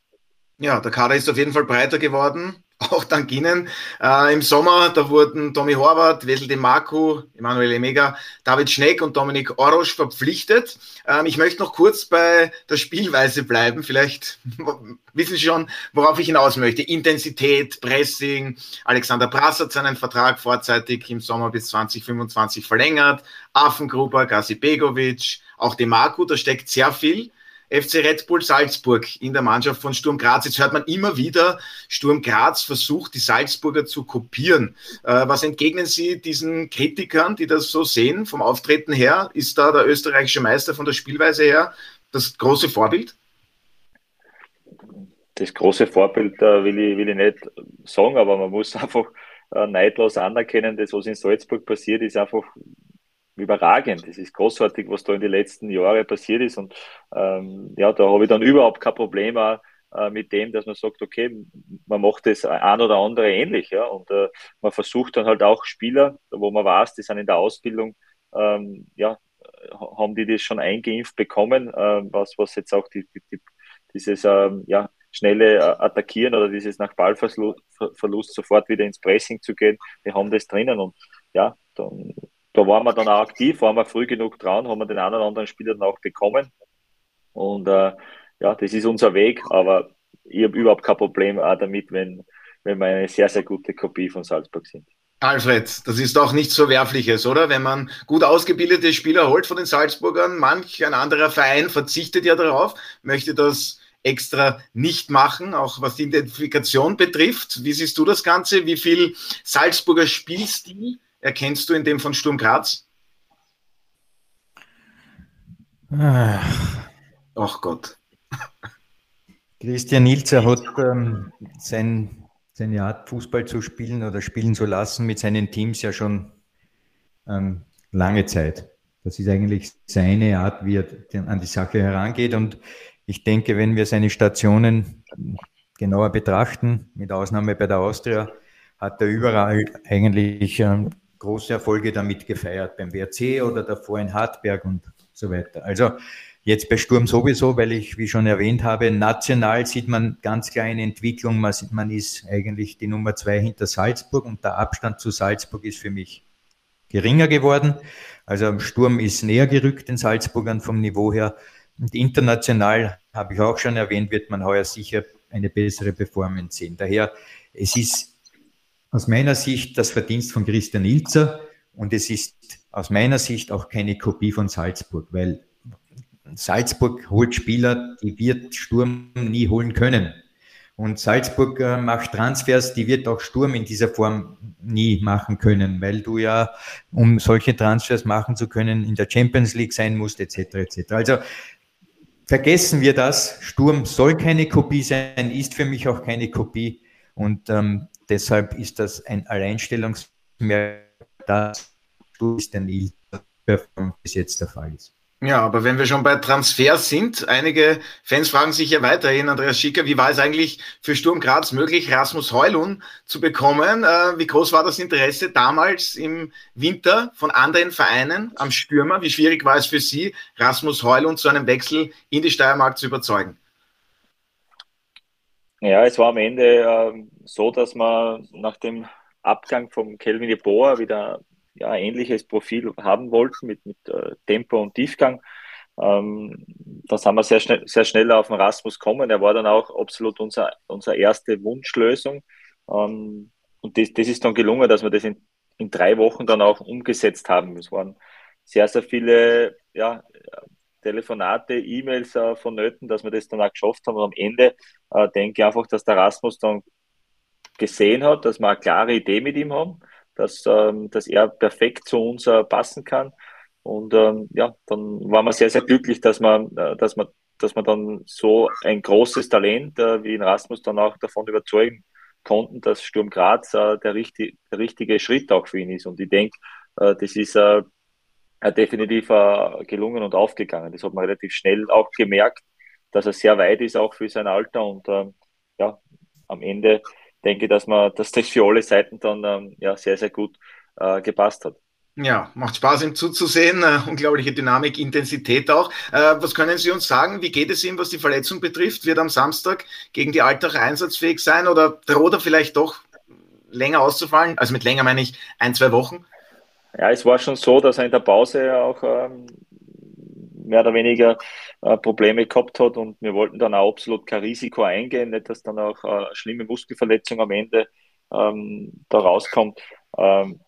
Ja, der Kader ist auf jeden Fall breiter geworden, [laughs] auch dank Ihnen. Äh, Im Sommer, da wurden Tommy Horvath, Wessel de Marco, Emanuel Emega, David Schneck und Dominik Orosch verpflichtet. Ähm, ich möchte noch kurz bei der Spielweise bleiben. Vielleicht [laughs] wissen Sie schon, worauf ich hinaus möchte. Intensität, Pressing. Alexander Brass hat seinen Vertrag vorzeitig im Sommer bis 2025 verlängert. Affengruber, Gazi Begovic, auch de Marco, da steckt sehr viel. FC Red Bull Salzburg in der Mannschaft von Sturm Graz. Jetzt hört man immer wieder, Sturm Graz versucht, die Salzburger zu kopieren. Äh, was entgegnen Sie diesen Kritikern, die das so sehen vom Auftreten her? Ist da der österreichische Meister von der Spielweise her das große Vorbild? Das große Vorbild äh, will, ich, will ich nicht sagen, aber man muss [laughs] einfach äh, neidlos anerkennen, das, was in Salzburg passiert, ist einfach überragend. Es ist großartig, was da in den letzten Jahren passiert ist. Und ähm, ja, da habe ich dann überhaupt kein Problem äh, mit dem, dass man sagt, okay, man macht das ein oder andere ähnlich. Ja? Und äh, man versucht dann halt auch Spieler, wo man weiß, die sind in der Ausbildung, ähm, ja, haben die das schon eingeimpft bekommen, äh, was, was jetzt auch die, die, dieses ähm, ja, schnelle äh, Attackieren oder dieses nach Ballverlust sofort wieder ins Pressing zu gehen, die haben das drinnen und ja, dann da waren wir dann auch aktiv, waren wir früh genug dran, haben wir den einen oder anderen Spieler dann auch bekommen. Und äh, ja, das ist unser Weg, aber ich habe überhaupt kein Problem auch damit, wenn, wenn wir eine sehr, sehr gute Kopie von Salzburg sind. Alfred, das ist auch nichts Verwerfliches, oder? Wenn man gut ausgebildete Spieler holt von den Salzburgern, manch ein anderer Verein verzichtet ja darauf, möchte das extra nicht machen, auch was die Identifikation betrifft. Wie siehst du das Ganze? Wie viel Salzburger Spielstil erkennst du in dem von Sturm Graz? Ach, Ach Gott. Christian Ilzer hat ähm, sein, seine Art, Fußball zu spielen oder spielen zu lassen mit seinen Teams ja schon ähm, lange Zeit. Das ist eigentlich seine Art, wie er an die Sache herangeht. Und ich denke, wenn wir seine Stationen genauer betrachten, mit Ausnahme bei der Austria, hat er überall eigentlich ähm, große Erfolge damit gefeiert, beim WRC oder davor in Hartberg und so weiter. Also jetzt bei Sturm sowieso, weil ich, wie schon erwähnt habe, national sieht man ganz klar eine Entwicklung. Man, man ist eigentlich die Nummer zwei hinter Salzburg und der Abstand zu Salzburg ist für mich geringer geworden. Also Sturm ist näher gerückt den Salzburgern vom Niveau her. Und international, habe ich auch schon erwähnt, wird man heuer sicher eine bessere Performance sehen. Daher, es ist aus meiner Sicht das Verdienst von Christian Ilzer und es ist aus meiner Sicht auch keine Kopie von Salzburg, weil Salzburg holt Spieler, die wird Sturm nie holen können. Und Salzburg äh, macht Transfers, die wird auch Sturm in dieser Form nie machen können, weil du ja, um solche Transfers machen zu können, in der Champions League sein musst, etc. etc. Also vergessen wir das. Sturm soll keine Kopie sein, ist für mich auch keine Kopie. Und ähm, Deshalb ist das ein Alleinstellungsmerkmal, das Nil bis jetzt der Fall ist. Ja, aber wenn wir schon bei Transfers sind, einige Fans fragen sich ja weiterhin, Andreas Schicker, wie war es eigentlich für Sturm Graz möglich, Rasmus Heulun zu bekommen? Äh, wie groß war das Interesse damals im Winter von anderen Vereinen am Stürmer? Wie schwierig war es für Sie, Rasmus Heulun zu einem Wechsel in die Steiermark zu überzeugen? Ja, es war am Ende äh, so, dass wir nach dem Abgang vom Kelvin Boa wieder ja, ein ähnliches Profil haben wollten mit, mit äh, Tempo und Tiefgang. ähm, da sind wir sehr schnell, sehr schnell auf den Rasmus gekommen. Er war dann auch absolut unser, unsere erste Wunschlösung. Ähm, und das, das ist dann gelungen, dass wir das in, in drei Wochen dann auch umgesetzt haben. Es waren sehr, sehr viele ja, Telefonate, E-Mails äh, vonnöten, dass wir das dann auch geschafft haben. Und am Ende äh, denke ich einfach, dass der Rasmus dann gesehen hat, dass wir eine klare Idee mit ihm haben, dass, ähm, dass er perfekt zu uns äh, passen kann. Und ähm, ja, dann waren wir sehr, sehr glücklich, dass man, äh, dass man, dass man dann so ein großes Talent äh, wie in Rasmus dann auch davon überzeugen konnten, dass Sturm Graz äh, der, richtig, der richtige Schritt auch für ihn ist. Und ich denke, äh, das ist äh, definitiv äh, gelungen und aufgegangen. Das hat man relativ schnell auch gemerkt, dass er sehr weit ist, auch für sein Alter. Und ähm, ja, am Ende denke ich, dass man, dass das für alle Seiten dann ähm, ja, sehr, sehr gut äh, gepasst hat. Ja, macht Spaß, ihm zuzusehen. Äh, unglaubliche Dynamik, Intensität auch. Äh, was können Sie uns sagen? Wie geht es ihm, was die Verletzung betrifft? Wird am Samstag gegen die Altach einsatzfähig sein oder droht er vielleicht doch länger auszufallen? Also mit länger meine ich ein, zwei Wochen. Ja, es war schon so, dass er in der Pause auch ähm, mehr oder weniger äh, Probleme gehabt hat und wir wollten dann auch absolut kein Risiko eingehen, nicht, dass dann auch äh, schlimme Muskelverletzung am Ende ähm, da rauskommt. Ähm,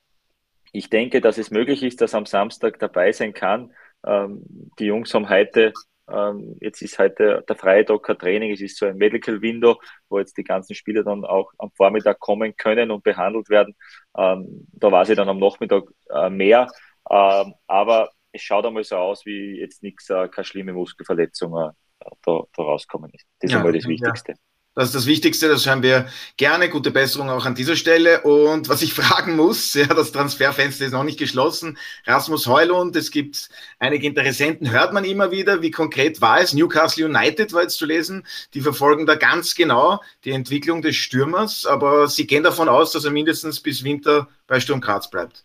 ich denke, dass es möglich ist, dass am Samstag dabei sein kann. Ähm, die Jungs haben heute ähm, jetzt ist heute der Freitag kein Training, es ist so ein Medical Window, wo jetzt die ganzen Spieler dann auch am Vormittag kommen können und behandelt werden. Ähm, da weiß ich dann am Nachmittag äh, mehr. Ähm, aber es schaut einmal so aus, wie jetzt nichts, äh, keine schlimme Muskelverletzung äh, da, da rauskommen ist. Das ist ja, einmal das Wichtigste. Ja. Das ist das Wichtigste, das hören wir gerne. Gute Besserung auch an dieser Stelle. Und was ich [laughs] fragen muss, ja, das Transferfenster ist noch nicht geschlossen. Rasmus Heulund, es gibt einige Interessenten, hört man immer wieder. Wie konkret war es? Newcastle United war jetzt zu lesen. Die verfolgen da ganz genau die Entwicklung des Stürmers, aber sie gehen davon aus, dass er mindestens bis Winter bei Sturm Graz bleibt.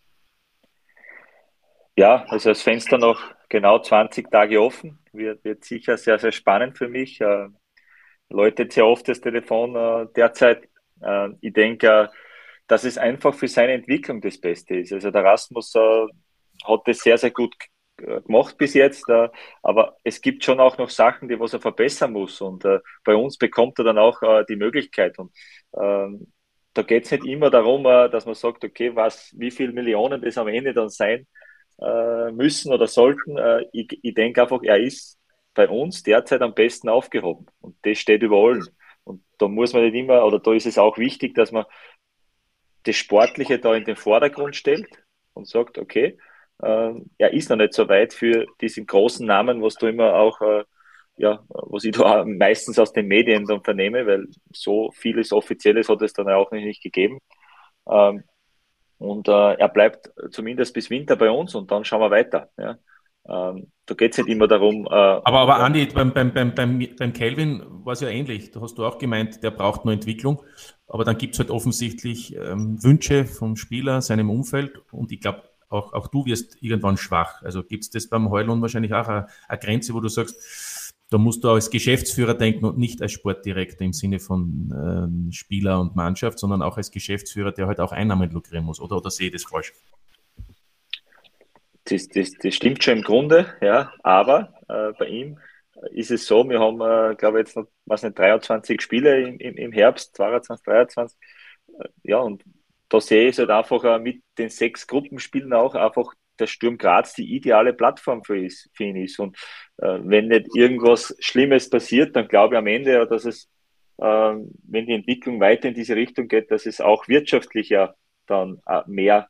Ja, also das Fenster noch genau 20 Tage offen. Wird, wird sicher sehr, sehr spannend für mich. Läutet sehr oft das Telefon äh, derzeit. Äh, ich denke, dass es einfach für seine Entwicklung das Beste ist. Also der Rasmus äh, hat das sehr, sehr gut äh, gemacht bis jetzt, äh, aber es gibt schon auch noch Sachen, die was er verbessern muss und bei uns bekommt er dann auch die Möglichkeit und ähm, da geht es nicht immer darum, dass man sagt, okay, was, wie viele Millionen das am Ende dann sein müssen oder sollten. Ich, ich denke einfach, er ist bei uns derzeit am besten aufgehoben. Und das steht über allen. Und da muss man nicht immer, oder da ist es auch wichtig, dass man das Sportliche da in den Vordergrund stellt und sagt, okay, äh, er ist noch nicht so weit für diesen großen Namen, was du immer auch, äh, ja, was ich da [laughs] meistens aus den Medien dann vernehme, weil so vieles Offizielles hat es dann auch nicht gegeben. Ähm, und äh, er bleibt zumindest bis Winter bei uns und dann schauen wir weiter. Ja. Ähm, da geht es nicht immer darum. Äh, aber, aber Andi, beim, beim, beim, beim, beim Calvin war es ja ähnlich. Da hast du auch gemeint, der braucht nur Entwicklung. Aber dann gibt es halt offensichtlich ähm, Wünsche vom Spieler, seinem Umfeld. Und ich glaube, auch, auch du wirst irgendwann schwach. Also gibt es das beim Heulon wahrscheinlich auch eine, eine, Grenze, wo du sagst, da musst du als Geschäftsführer denken und nicht als Sportdirektor im Sinne von ähm, Spieler und Mannschaft, sondern auch als Geschäftsführer, der halt auch Einnahmen lukrieren muss. Oder, oder sehe ich das falsch? Das, das, das stimmt schon im Grunde, ja, aber äh, bei ihm ist es so, wir haben, äh, glaube ich, jetzt noch, was nicht, 23 Spiele im, im, im Herbst, 22, 23, äh, ja, und da sehe ich halt einfach äh, mit den sechs Gruppenspielen auch einfach der Sturm Graz die ideale Plattform für, ist, für ihn ist. Und äh, wenn nicht irgendwas Schlimmes passiert, dann glaube ich am Ende, dass es, äh, wenn die Entwicklung weiter in diese Richtung geht, dass es auch wirtschaftlich ja dann äh, mehr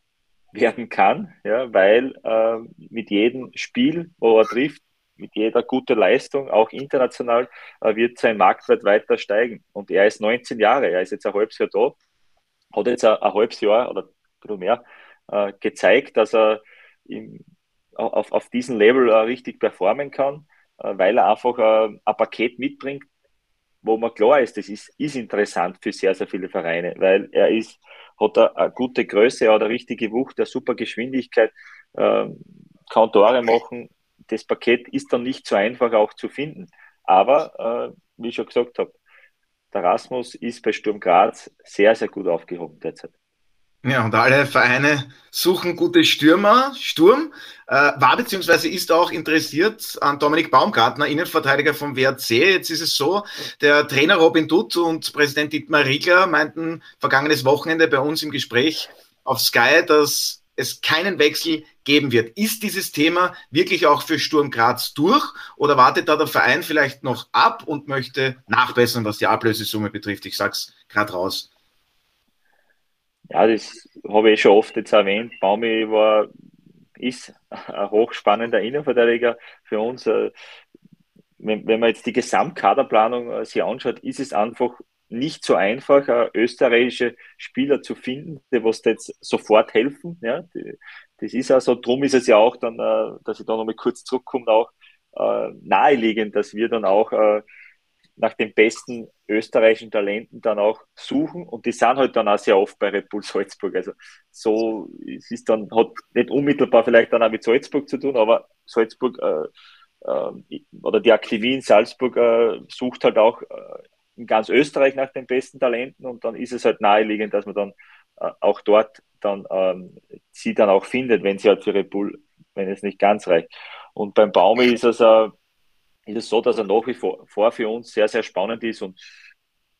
werden kann, ja, weil äh, mit jedem Spiel, wo er trifft, mit jeder guten Leistung, auch international, äh, wird sein Marktwert weiter steigen. Und er ist 19 Jahre, er ist jetzt ein halbes Jahr da, hat jetzt ein, ein halbes Jahr oder ein bisschen mehr äh, gezeigt, dass er im, auf, auf diesem Level äh, richtig performen kann, äh, weil er einfach äh, ein Paket mitbringt, wo man klar ist, das ist, ist interessant für sehr, sehr viele Vereine, weil er ist hat er eine gute Größe, hat eine richtige Wucht, eine super Geschwindigkeit, äh, kann Tore machen. Das Paket ist dann nicht so einfach auch zu finden. Aber, äh, wie ich schon gesagt habe, der Rasmus ist bei Sturm Graz sehr, sehr gut aufgehoben derzeit. Ja, und alle Vereine suchen gute Stürmer. Sturm äh, war beziehungsweise ist auch interessiert an Dominik Baumgartner, Innenverteidiger vom WRC. Jetzt ist es so, der Trainer Robin Dutt und Präsident Dietmar Riegler meinten vergangenes Wochenende bei uns im Gespräch auf Sky, dass es keinen Wechsel geben wird. Ist dieses Thema wirklich auch für Sturm Graz durch oder wartet da der Verein vielleicht noch ab und möchte nachbessern, was die Ablösesumme betrifft? Ich sag's gerade raus. Ja, das habe ich schon oft jetzt erwähnt. Baumi war, ist ein hochspannender Innenverteidiger für uns. Äh, wenn, wenn man jetzt die Gesamtkaderplanung äh, sich anschaut, ist es einfach nicht so einfach, österreichische Spieler zu finden, die was jetzt sofort helfen. Ja, das ist also, drum ist es ja auch dann, äh, dass ich da nochmal kurz zurückkomme, auch naheliegend, dass wir dann auch nach den besten österreichischen Talenten dann auch suchen und die sind halt dann auch sehr oft bei Red Bull Salzburg. Also so es ist dann hat nicht unmittelbar vielleicht dann auch mit Salzburg zu tun, aber Salzburg äh, äh, oder die Aktivie in Salzburg äh, sucht halt auch äh, in ganz Österreich nach den besten Talenten und dann ist es halt naheliegend, dass man dann äh, auch dort dann ähm, sie dann auch findet, wenn sie halt für Red Bull, wenn es nicht ganz reicht. Und beim Baumi ist es äh, ist es so, dass er nach wie vor für uns sehr, sehr spannend ist und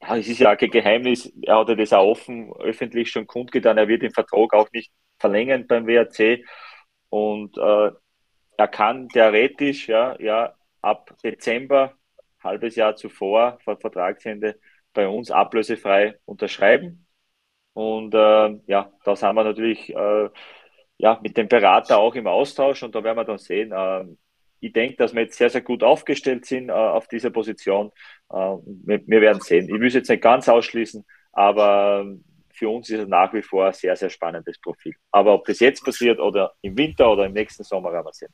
ja, es ist ja kein Geheimnis, er hat ja das auch offen öffentlich schon kundgetan, er wird den Vertrag auch nicht verlängern beim WRC und äh, er kann theoretisch ja, ja ab Dezember, halbes Jahr zuvor, vor Vertragsende, bei uns ablösefrei unterschreiben. Und äh, ja, da sind wir natürlich äh, ja, mit dem Berater auch im Austausch und da werden wir dann sehen, äh, ich denke, dass wir jetzt sehr, sehr gut aufgestellt sind äh, auf dieser Position. Äh, wir, wir, werden sehen. Ich will es jetzt nicht ganz ausschließen, aber für uns ist es nach wie vor ein sehr, sehr spannendes Profil. Aber ob das jetzt passiert oder im Winter oder im nächsten Sommer, werden wir sehen.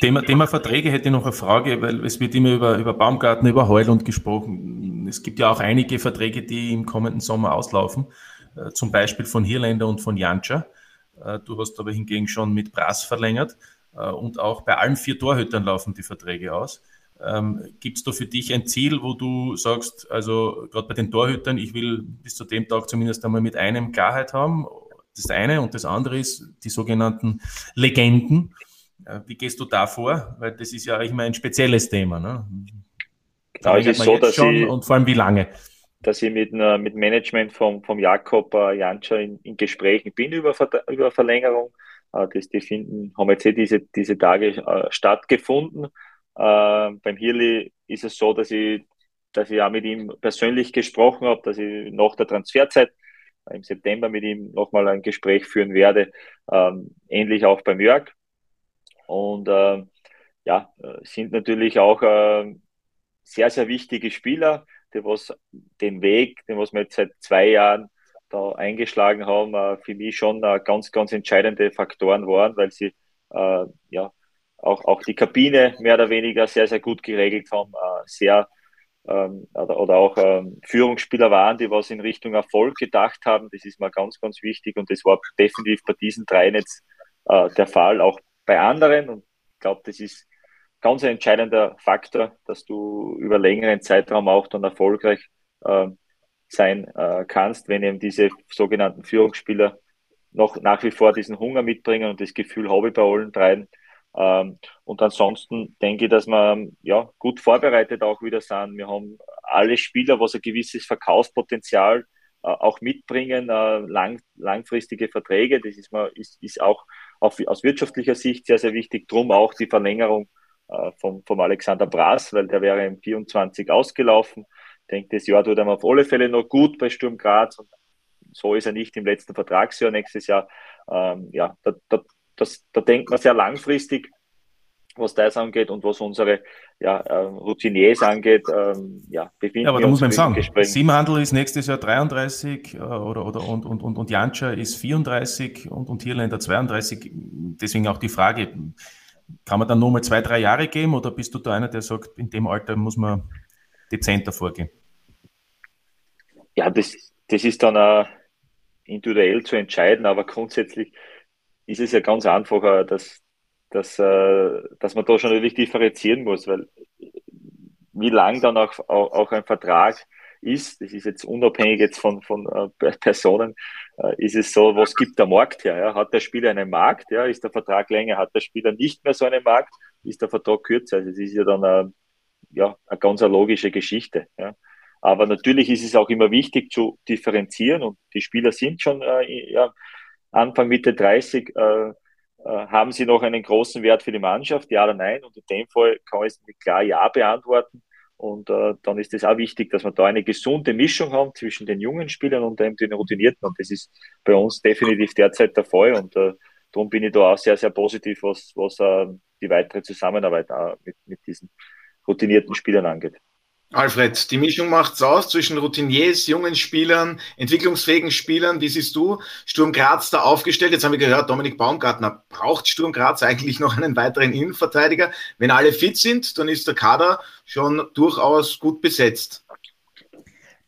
Thema, Thema Verträge hätte ich noch eine Frage, weil es wird immer über, über Baumgarten, über Heulund gesprochen. Es gibt ja auch einige Verträge, die im kommenden Sommer auslaufen, äh, zum Beispiel von Hirländer und von Jantscher. Äh, du hast aber hingegen schon mit Brass verlängert. Äh, und auch bei allen vier Torhütern laufen die Verträge aus. Ähm, Gibt es da für dich ein Ziel, wo du sagst, also gerade bei den Torhütern, ich will bis zu dem Tag zumindest einmal mit einem Klarheit haben? Das eine und das andere ist die sogenannten Legenden. Äh, wie gehst du da vor? Weil das ist ja immer ein spezielles Thema. Ne? Genau, es ist so, dass ich, und vor allem wie lange? Dass ich mit, äh, mit Management vom, vom Jakob äh, Janscher in, in Gesprächen bin über, über Verlängerung das, die finden, haben jetzt eh diese, diese Tage äh, stattgefunden. Äh, beim Hirli ist es so, dass ich, dass ich auch mit ihm persönlich gesprochen habe, dass ich nach der Transferzeit im September mit ihm nochmal ein Gespräch führen werde, ähm, ähnlich auch beim Jörg. Und äh, ja, sind natürlich auch äh, sehr, sehr wichtige Spieler, die was den Weg, den was wir jetzt seit zwei Jahren da eingeschlagen haben, äh, für mich schon äh, ganz, ganz entscheidende Faktoren waren, weil sie äh, ja auch, auch die Kabine mehr oder weniger sehr, sehr gut geregelt haben, sehr ähm, oder, oder auch ähm, Führungsspieler waren, die was in Richtung Erfolg gedacht haben. Das ist mal ganz, ganz wichtig und das war definitiv bei diesen dreien jetzt der Fall, auch bei anderen. Und ich glaube, das ist ganz ein entscheidender Faktor, dass du über längeren Zeitraum auch dann erfolgreich äh, sein äh, kannst, wenn eben diese sogenannten Führungsspieler noch nach wie vor diesen Hunger mitbringen und das Gefühl habe ich bei allen dreien. Ähm, und ansonsten denke ich, dass wir ja gut vorbereitet auch wieder sind. Wir haben alle Spieler, was ein gewisses Verkaufspotenzial äh, auch mitbringen, äh, lang, langfristige Verträge. Das ist, mal, ist, ist auch auf, aus wirtschaftlicher Sicht sehr, sehr wichtig. Drum auch die Verlängerung äh, vom, vom Alexander Brass, weil der wäre im 24 ausgelaufen. Ich denke, das Jahr tut er auf alle Fälle noch gut bei Sturm Graz und so ist er nicht im letzten Vertragsjahr nächstes Jahr. Ähm, ja, da, da, das, da denkt man sehr langfristig, was das angeht und was unsere ja, äh, Routiniers angeht. Ähm, ja, befinden ja, aber da muss man sagen, Siebenhandel ist nächstes Jahr 33 äh, oder, oder, und, und, und, und Janscha ist 34 und, und Hirländer 32. Deswegen auch die Frage, kann man dann nur mal zwei, drei Jahre geben oder bist du da einer, der sagt, in dem Alter muss man dezenter vorgehen? Ja, das, das ist dann auch individuell zu entscheiden, aber grundsätzlich ist es ja ganz einfach, dass, dass, äh, dass man da schon wirklich differenzieren muss, weil wie lang dann auch, auch, auch ein Vertrag ist, das ist jetzt unabhängig jetzt von, von äh, Personen, äh, ist es so, was gibt der Markt her? Ja? Hat der Spieler einen Markt? Ja? Ist der Vertrag länger? Hat der Spieler nicht mehr so einen Markt? Ist der Vertrag kürzer? Also es ist ja dann ja, eine ganz logische Geschichte. Ja? Aber natürlich ist es auch immer wichtig zu differenzieren und die Spieler sind schon äh, ja, Anfang, Mitte 30, äh, äh, haben sie noch einen großen Wert für die Mannschaft, ja oder nein? Und in dem Fall kann ich mit klar Ja beantworten. Und äh, dann ist es auch wichtig, dass wir da eine gesunde Mischung haben zwischen den jungen Spielern und den Routinierten. Und das ist bei uns definitiv derzeit der Fall. Und äh, darum bin ich da auch sehr, sehr positiv, was, was äh, die weitere Zusammenarbeit mit, mit diesen routinierten Spielern angeht. Alfred, die Mischung macht's aus zwischen Routiniers, jungen Spielern, entwicklungsfähigen Spielern. Wie siehst du Sturm Graz da aufgestellt? Jetzt haben wir gehört, Dominik Baumgartner braucht Sturm Graz eigentlich noch einen weiteren Innenverteidiger. Wenn alle fit sind, dann ist der Kader schon durchaus gut besetzt.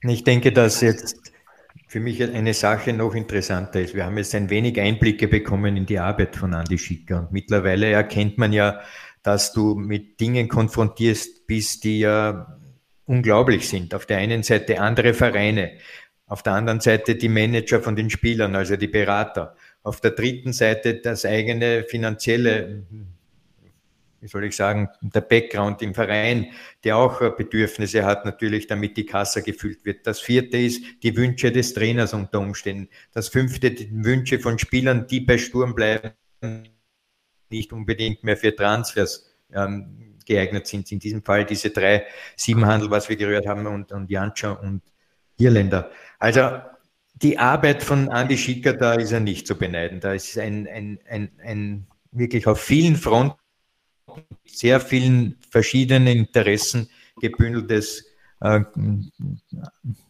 Ich denke, dass jetzt für mich eine Sache noch interessanter ist. Wir haben jetzt ein wenig Einblicke bekommen in die Arbeit von Andy Schicker und mittlerweile erkennt man ja, dass du mit Dingen konfrontierst bist, die ja unglaublich sind. Auf der einen Seite andere Vereine, auf der anderen Seite die Manager von den Spielern, also die Berater. Auf der dritten Seite das eigene finanzielle, wie soll ich sagen, der Background im Verein, der auch Bedürfnisse hat, natürlich, damit die Kasse gefüllt wird. Das vierte ist die Wünsche des Trainers unter Umständen. Das fünfte die Wünsche von Spielern, die bei Sturm bleiben, nicht unbedingt mehr für Transfers ähm, geeignet sind. In diesem Fall diese drei Siebenhandel, was wir gehört haben, und, und Janscha und Irländer. Also die Arbeit von Andy Schicker, da ist er nicht zu beneiden. Da ist ein, ein, ein, ein wirklich auf vielen Fronten, sehr vielen verschiedenen Interessen gebündeltes äh,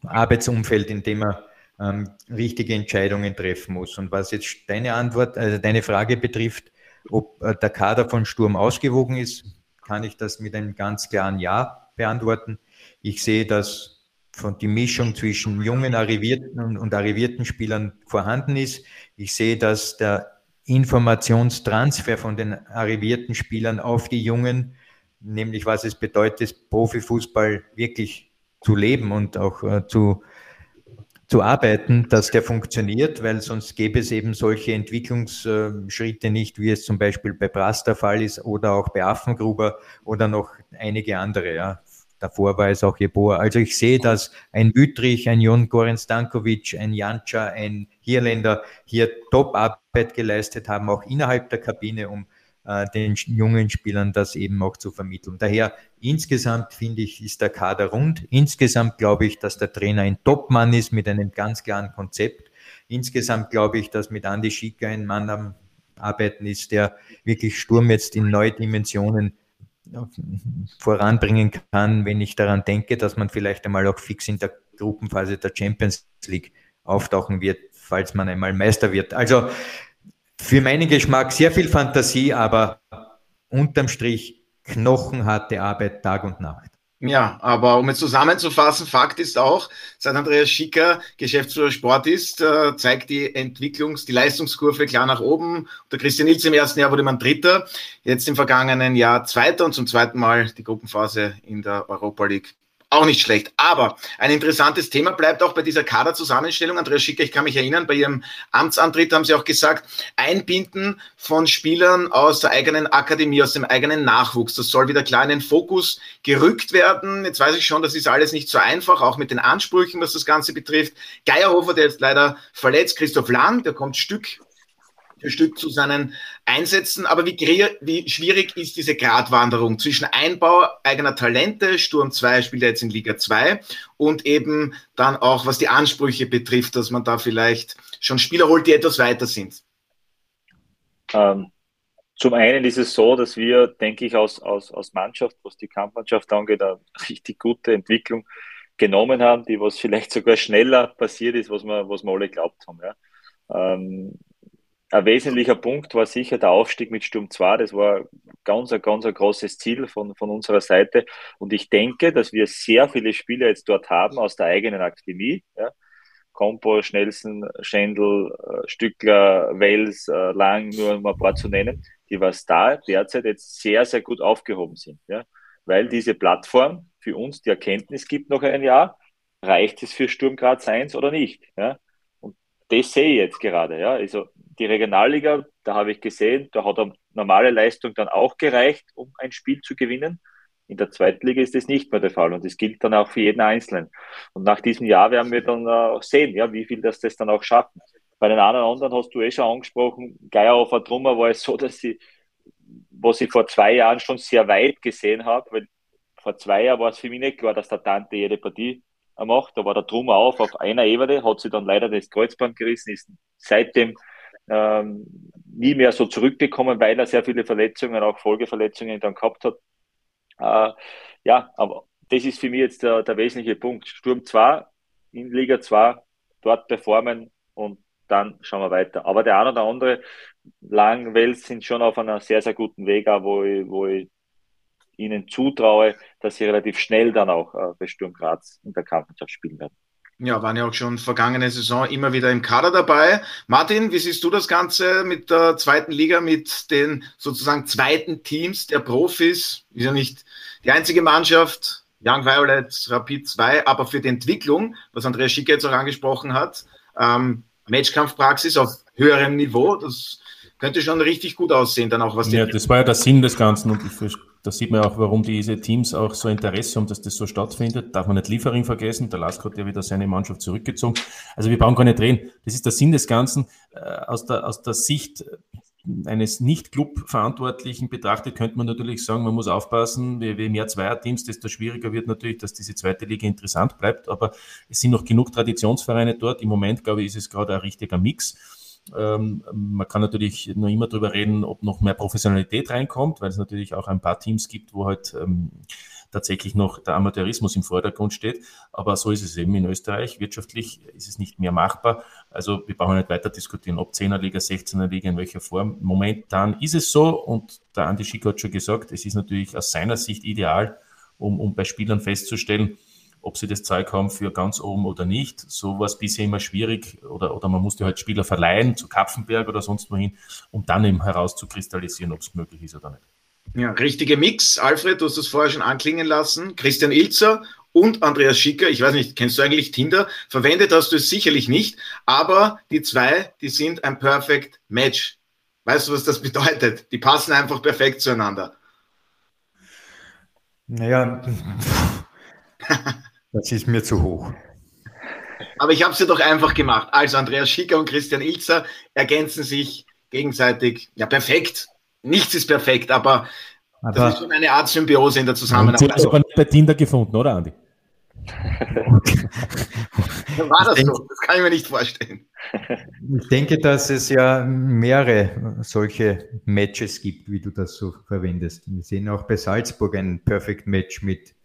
Arbeitsumfeld, in dem er ähm, richtige Entscheidungen treffen muss. Und was jetzt deine Antwort, also deine Frage betrifft, ob äh, der Kader von Sturm ausgewogen ist, kann ich das mit einem ganz klaren Ja beantworten. Ich sehe, dass von die Mischung zwischen jungen arrivierten und, arrivierten Spielern vorhanden ist. Ich sehe, dass der Informationstransfer von den arrivierten Spielern auf die Jungen, nämlich was es bedeutet, Profifußball wirklich zu leben und auch äh, zu zu arbeiten, dass der funktioniert, weil sonst gäbe es eben solche Entwicklungsschritte nicht, wie es zum Beispiel bei Brass der Fall ist oder auch bei Affengruber oder noch einige andere. Ja. Davor war es auch Jeboa. Also ich sehe, dass ein Wüttrich, ein Jon Goran Stankovic, ein Janca, ein Hirländer hier Top-Arbeit geleistet haben, auch innerhalb der Kabine, um äh, den jungen Spielern das eben auch zu vermitteln. Daher insgesamt finde ich, ist der Kader rund. Insgesamt glaube ich, dass der Trainer ein Top-Mann ist mit einem ganz klaren Konzept. Insgesamt glaube ich, dass mit Andy Schicker ein Mann am Arbeiten ist, der wirklich Sturm jetzt in neue Dimensionen voranbringen kann, wenn ich daran denke, dass man vielleicht einmal auch fix in der Gruppenphase der Champions League auftauchen wird, falls man einmal Meister wird. Also für meinen Geschmack sehr viel Fantasie, aber unterm Strich knochenharte Arbeit Tag und Nacht. Ja, aber um es zusammenzufassen, Fakt ist auch, seit Andreas Schicker Geschäftsführer Sport ist, äh, zeigt die Entwicklungs-, die Leistungskurve klar nach oben. Der Christian Nils im ersten Jahr wurde man Dritter, jetzt im vergangenen Jahr Zweiter und zum zweiten Mal die Gruppenphase in der Europa League auch nicht schlecht. Aber ein interessantes Thema bleibt auch bei dieser Kaderzusammenstellung. Andreas Schicker, ich kann mich erinnern, bei Ihrem Amtsantritt haben Sie auch gesagt, Einbinden von Spielern aus der eigenen Akademie, aus dem eigenen Nachwuchs. Das soll wieder klar in den Fokus gerückt werden. Jetzt weiß ich schon, das ist alles nicht so einfach, auch mit den Ansprüchen, was das Ganze betrifft. Geierhofer, der ist leider verletzt. Christoph Lang, der kommt Stück Stück zu seinen Einsätzen. Aber wie, wie schwierig ist diese Gratwanderung zwischen Einbau eigener Talente, Sturm 2 spielt er jetzt in Liga 2, und eben dann auch, was die Ansprüche betrifft, dass man da vielleicht schon Spieler holt, die etwas weiter sind? Ähm, zum einen ist es so, dass wir, denke ich, aus, aus, aus Mannschaft, was die Kampfmannschaft angeht, eine [laughs] richtig gute Entwicklung genommen haben, die was vielleicht sogar schneller passiert ist, was wir, was wir alle glaubt haben. Ja. Ähm, ein wesentlicher Punkt war sicher der Aufstieg mit Sturm 2. Das war ganz, ein, ganz ein großes Ziel von, von unserer Seite. Und ich denke, dass wir sehr viele Spieler jetzt dort haben aus der eigenen Akademie. Ja. Kompo, Schnellsen, Schendl, äh, Stückler, Wels, äh, Lang, nur um ein paar zu nennen, die was da derzeit jetzt sehr, sehr gut aufgehoben sind. Ja. Weil diese Plattform für uns die Erkenntnis gibt noch ein Jahr, reicht es für Sturm Graz 1 oder nicht? Ja? Und das sehe ich jetzt gerade. Ja? Also die Regionalliga, da habe ich gesehen, da hat eine normale Leistung dann auch gereicht, um ein Spiel zu gewinnen. In der zweiten Liga ist das nicht mehr der Fall und das gilt dann auch für jeden Einzelnen. Und nach diesem Jahr werden wir dann auch sehen, ja, wie viel das das dann auch schaffen. Bei den anderen anderen hast du eh schon angesprochen, Geierhofer Trummer war es so, dass sie, was ich vor zwei Jahren schon sehr weit gesehen habe, weil vor zwei Jahren war es für mich nicht klar, dass der Tante jede Partie macht. Da war der Trummer auf auf einer Ebene, hat sie dann leider das Kreuzband gerissen, ist seitdem ähm, nie mehr so zurückgekommen, weil er sehr viele Verletzungen, auch Folgeverletzungen dann gehabt hat. Äh, ja, aber das ist für mich jetzt der, der wesentliche Punkt. Sturm 2 in Liga 2, dort performen und dann schauen wir weiter. Aber der eine oder andere Langwels sind schon auf einem sehr, sehr guten Weg, wo ich, wo ich ihnen zutraue, dass sie relativ schnell dann auch äh, bei Sturm Graz in der Kampfmannschaft spielen werden. Ja, waren ja auch schon vergangene Saison immer wieder im Kader dabei. Martin, wie siehst du das Ganze mit der zweiten Liga, mit den sozusagen zweiten Teams der Profis? Ist ja nicht die einzige Mannschaft, Young Violets, Rapid 2, aber für die Entwicklung, was Andreas Schicke jetzt auch angesprochen hat, ähm, Matchkampfpraxis auf höherem Niveau, das könnte schon richtig gut aussehen, dann auch was Ja, das war ja der Sinn des Ganzen und ich da sieht man auch, warum diese Teams auch so Interesse haben, dass das so stattfindet. Darf man nicht Liefering vergessen. Der Lask hat ja wieder seine Mannschaft zurückgezogen. Also wir brauchen nicht reden. Das ist der Sinn des Ganzen. Äh, aus der, aus der Sicht eines Nicht-Club-Verantwortlichen betrachtet, könnte man natürlich sagen, man muss aufpassen, je, je mehr Zweierteams, desto schwieriger wird natürlich, dass diese zweite Liga interessant bleibt. Aber es sind noch genug Traditionsvereine dort. Im Moment, glaube ich, ist es gerade ein richtiger Mix. Ähm, man kann natürlich nur immer darüber reden, ob noch mehr Professionalität reinkommt, weil es natürlich auch ein paar Teams gibt, wo halt ähm, tatsächlich noch der Amateurismus im Vordergrund steht. Aber so ist es eben in Österreich. Wirtschaftlich ist es nicht mehr machbar. Also wir brauchen nicht weiter diskutieren, ob 10er Liga, 16er Liga, in welcher Form. Momentan ist es so und der Andi Schick hat schon gesagt, es ist natürlich aus seiner Sicht ideal, um, um bei Spielern festzustellen, ob sie das Zeug haben für ganz oben oder nicht. So war es bisher immer schwierig oder, oder man musste halt Spieler verleihen zu Kapfenberg oder sonst wohin, um dann eben herauszukristallisieren, ob es möglich ist oder nicht. Ja, richtige Mix. Alfred, du hast es vorher schon anklingen lassen. Christian Ilzer und Andreas Schicker, ich weiß nicht, kennst du eigentlich Tinder? Verwendet hast du es sicherlich nicht, aber die zwei, die sind ein Perfect Match. Weißt du, was das [laughs] bedeutet? Die passen einfach perfekt zueinander. Naja, [laughs] Das ist mir zu hoch. Aber ich habe es ja doch einfach gemacht. Also Andreas Schicker und Christian Ilzer ergänzen sich gegenseitig. Ja, perfekt. Nichts ist perfekt, aber, aber das ist schon eine Art Symbiose in der Zusammenarbeit. Sie haben aber nicht bei Tinder gefunden, oder Andi? [laughs] War das denke, so? Das kann ich mir nicht vorstellen. Ich denke, dass es ja mehrere solche Matches gibt, wie du das so verwendest. Wir sehen auch bei Salzburg ein Perfect Match mit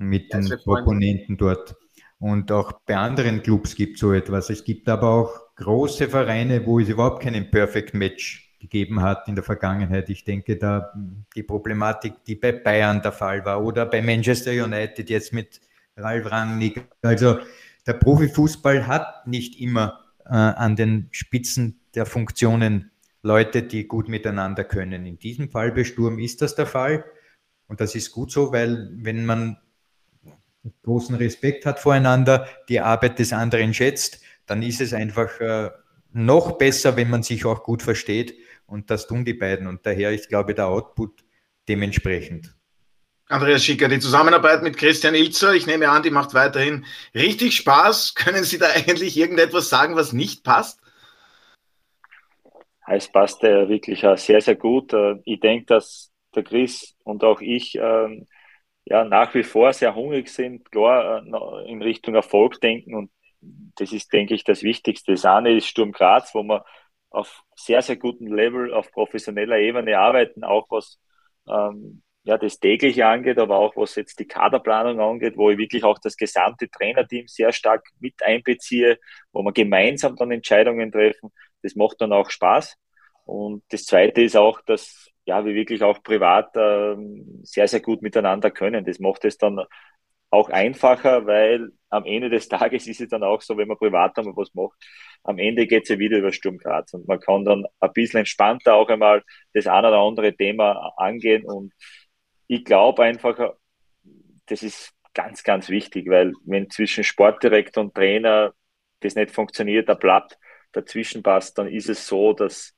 mit den Proponenten dort. Und auch bei anderen Clubs gibt es so etwas. Es gibt aber auch große Vereine, wo es überhaupt keinen Perfect Match gegeben hat in der Vergangenheit. Ich denke da die Problematik, die bei Bayern der Fall war oder bei Manchester United jetzt mit Ralf Rangnick. Also der Profifußball hat nicht immer äh, an den Spitzen der Funktionen Leute, die gut miteinander können. In diesem Fall bei Sturm ist das der Fall. Und das ist gut so, weil wenn man großen Respekt hat voreinander, die Arbeit des anderen schätzt, dann ist es einfach äh, noch besser, wenn man sich auch gut versteht. Und das tun die beiden. Und daher ist, glaube ich, der Output dementsprechend. Andreas Schicker, die Zusammenarbeit mit Christian Ilzer, ich nehme an, die macht weiterhin richtig Spaß. [laughs] Können Sie da eigentlich irgendetwas sagen, was nicht passt? Es passt äh, wirklich äh, sehr, sehr gut. Äh, ich denke, dass der Chris und auch ich ähm, ja, nach wie vor sehr hungrig sind, klar äh, in Richtung Erfolg denken und das ist, denke ich, das Wichtigste. Das eine ist Sturm Graz, wo wir auf sehr, sehr gutem Level, auf professioneller Ebene arbeiten, auch was ähm, ja, das tägliche angeht, aber auch was jetzt die Kaderplanung angeht, wo ich wirklich auch das gesamte Trainerteam sehr stark mit einbeziehe, wo wir gemeinsam dann Entscheidungen treffen. Das macht dann auch Spaß. Und das Zweite ist auch, dass ja, wir wirklich auch privat äh, sehr, sehr gut miteinander können. Das macht es dann auch einfacher, weil am Ende des [laughs] Tages ist es dann auch so, wenn man privat einmal was macht, am Ende geht es ja wieder über Sturm Graz und man kann dann ein bisschen entspannter auch einmal das eine oder andere Thema angehen und ich glaube einfach, das ist ganz, ganz wichtig, weil wenn zwischen Sportdirektor und Trainer das nicht funktioniert, der Blatt dazwischen passt, dann ist es so, dass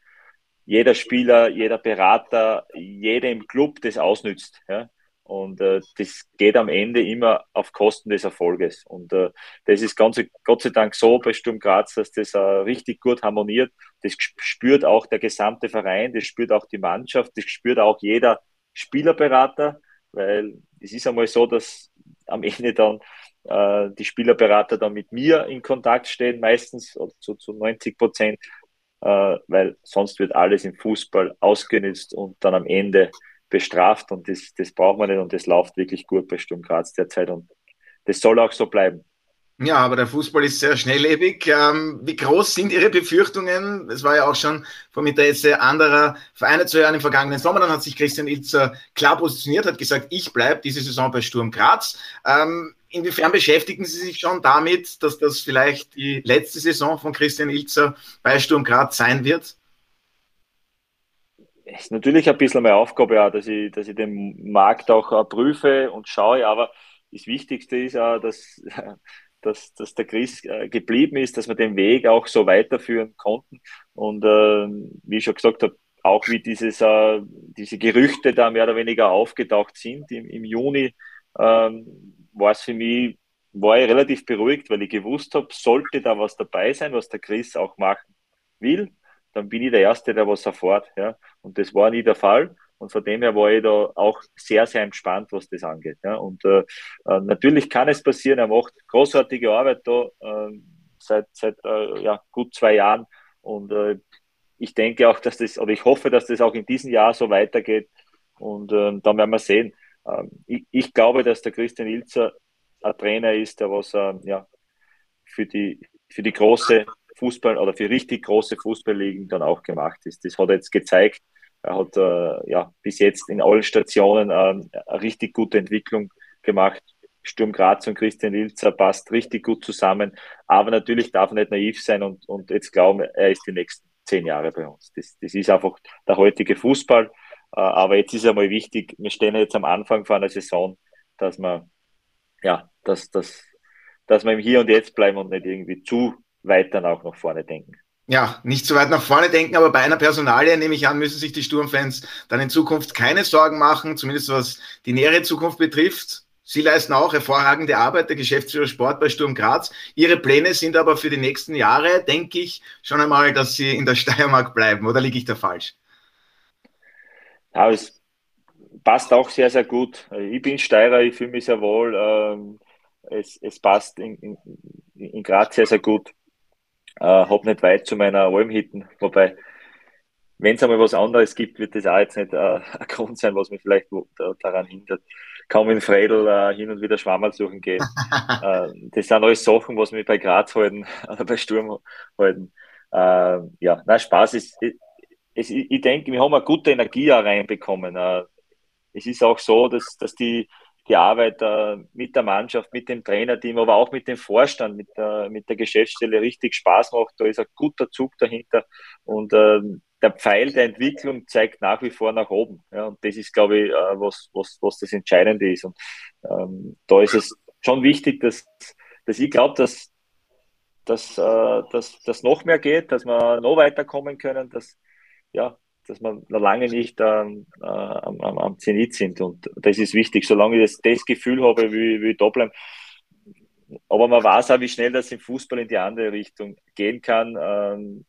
jeder Spieler, jeder Berater, jeder im Club das ausnützt. Ja? Und äh, das geht am Ende immer auf Kosten des Erfolges. Und äh, das ist ganz, Gott sei Dank so bei Sturm Graz, dass das äh, richtig gut harmoniert. Das spürt auch der gesamte Verein, das spürt auch die Mannschaft, das spürt auch jeder Spielerberater, weil es ist einmal so, dass am Ende dann äh, die Spielerberater dann mit mir in Kontakt stehen, meistens oder zu, zu 90 Prozent, äh, weil sonst wird alles im Fußball ausgenutzt und dann am Ende bestraft und das, das braucht man nicht und das läuft wirklich gut bei Sturm Graz derzeit und das soll auch so bleiben. Ja, aber der Fußball ist sehr schnelllebig. Ähm, wie groß sind Ihre Befürchtungen? Es war ja auch schon vom Interesse anderer Vereine zu hören im vergangenen Sommer. Dann hat sich Christian Ilzer klar positioniert, hat gesagt, ich bleibe diese Saison bei Sturm Graz. Ähm, inwiefern beschäftigen Sie sich schon damit, dass das vielleicht die letzte Saison von Christian Ilzer bei Sturm Graz sein wird? ist natürlich ein bisschen meine Aufgabe, ja, dass, ich, dass ich den Markt auch uh, prüfe und schaue, aber das Wichtigste ist ja, dass [laughs] dass, dass der Chris äh, geblieben ist, dass wir den Weg auch so weiterführen konnten. Und äh, wie ich schon gesagt habe, auch wie dieses, äh, diese Gerüchte da mehr oder weniger aufgetaucht sind im, im Juni, ähm, war es für mich, war ich relativ beruhigt, weil ich gewusst habe, sollte da was dabei sein, was der Chris auch machen will, dann bin ich der Erste, der was erfährt. Ja? Und das war nie der Fall. Und von dem her war ich da auch sehr, sehr entspannt, was das angeht. Ja. Und äh, äh, natürlich kann es passieren, er macht großartige Arbeit da äh, seit, seit äh, ja, gut zwei Jahren. Und äh, ich denke auch, dass das, oder ich hoffe, dass das auch in diesem Jahr so weitergeht. Und äh, dann werden wir sehen. Ähm, ich, ich, glaube, dass der Christian Ilzer ein Trainer ist, der was äh, ja, für, die, für die große Fußball oder für richtig große Fußballligen dann auch gemacht ist. Das hat er jetzt gezeigt. Er hat äh, ja bis jetzt in allen Stationen äh, eine richtig gute Entwicklung gemacht. Sturm Graz und Christian Ilzer passt richtig gut zusammen. Aber natürlich darf er nicht naiv sein und, und jetzt glauben, er ist die nächsten zehn Jahre bei uns. Das, das ist einfach der heutige Fußball. Äh, aber jetzt ist einmal wichtig, wir stehen jetzt am Anfang von einer Saison, dass wir, ja, dass, dass, dass wir im Hier und Jetzt bleiben und nicht irgendwie zu weit dann auch nach vorne denken ja, nicht so weit nach vorne denken, aber bei einer Personalie, nehme ich an, müssen sich die Sturmfans dann in Zukunft keine Sorgen machen, zumindest was die nähere Zukunft betrifft. Sie leisten auch hervorragende Arbeit, der Geschäftsführer Sport bei Sturm Graz. Ihre Pläne sind aber für die nächsten Jahre, denke ich, schon einmal, dass Sie in der Steiermark bleiben, oder liege ich da falsch? Ja, es passt auch sehr, sehr gut. Ich bin Steirer, ich fühle mich sehr wohl. Ähm, es, es passt in, in, in Graz sehr, sehr gut. Äh, habe nicht weit zu meiner Almhitten, wobei, wenn es einmal was anderes gibt, wird das auch jetzt nicht äh, [laughs] ein Grund sein, was mich vielleicht da, daran hindert. Kaum in Fredel äh, hin und wieder Schwammerl suchen gehen. [laughs] äh, das sind alles Sachen, was mich bei Graz halten [laughs] oder bei Sturm halten. Äh, ja, na Spaß ist, ich, ich denke, wir haben eine gute Energie reinbekommen. Äh, es ist auch so, dass, dass die, die Arbeit äh, mit der Mannschaft, mit dem Trainerteam, aber auch mit dem Vorstand, mit der, mit der Geschäftsstelle richtig Spaß macht. Da ist ein guter Zug dahinter und äh, der Pfeil der Entwicklung zeigt nach wie vor nach oben. Und das ist, glaube ich, was, was, was das Entscheidende ist. Und ähm, da ist es schon wichtig, dass, dass ich glaube, dass, dass, dass, dass noch mehr geht, dass wir noch weiterkommen können, dass ja, dass wir noch lange nicht äh, am, am, Zenit sind. Und das ist wichtig, solange ich das, das Gefühl habe, wie, wie ich da bleiben. Aber man weiß auch, wie schnell das im Fußball in die andere Richtung gehen kann. Ähm,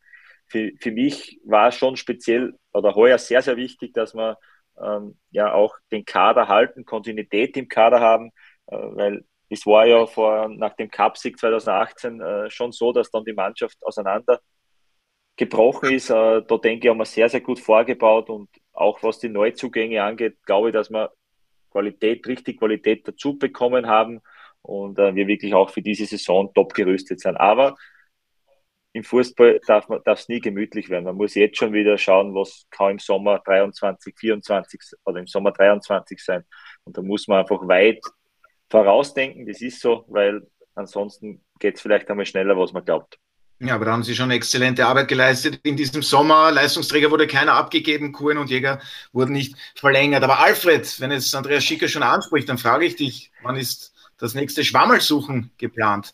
für, für mich war schon speziell oder heuer sehr, sehr wichtig, dass wir ähm, ja auch den Kader halten, Kontinuität im Kader haben, äh, weil es war ja vor, nach dem Cup-Sieg 2018 äh, schon so, dass dann die Mannschaft auseinander gebrochen ist. Äh, da denke ich, haben wir sehr, sehr gut vorgebaut und auch was die Neuzugänge angeht, glaube ich, dass wir Qualität, richtig Qualität dazu bekommen haben und äh, wir wirklich auch für diese Saison top gerüstet sind. Aber im Fußball darf man darf es nie gemütlich werden. Man muss jetzt schon wieder schauen, was kann im Sommer 23, 24 oder im Sommer 23 sein. Und da muss man einfach weit vorausdenken. Das ist so, weil ansonsten geht es vielleicht einmal schneller, was man glaubt. Ja, aber da haben Sie schon exzellente Arbeit geleistet in diesem Sommer. Leistungsträger wurde keiner abgegeben, Kuhn und Jäger wurden nicht verlängert. Aber Alfred, wenn es Andreas Schicker schon anspricht, dann frage ich dich, wann ist das nächste Schwammelsuchen geplant?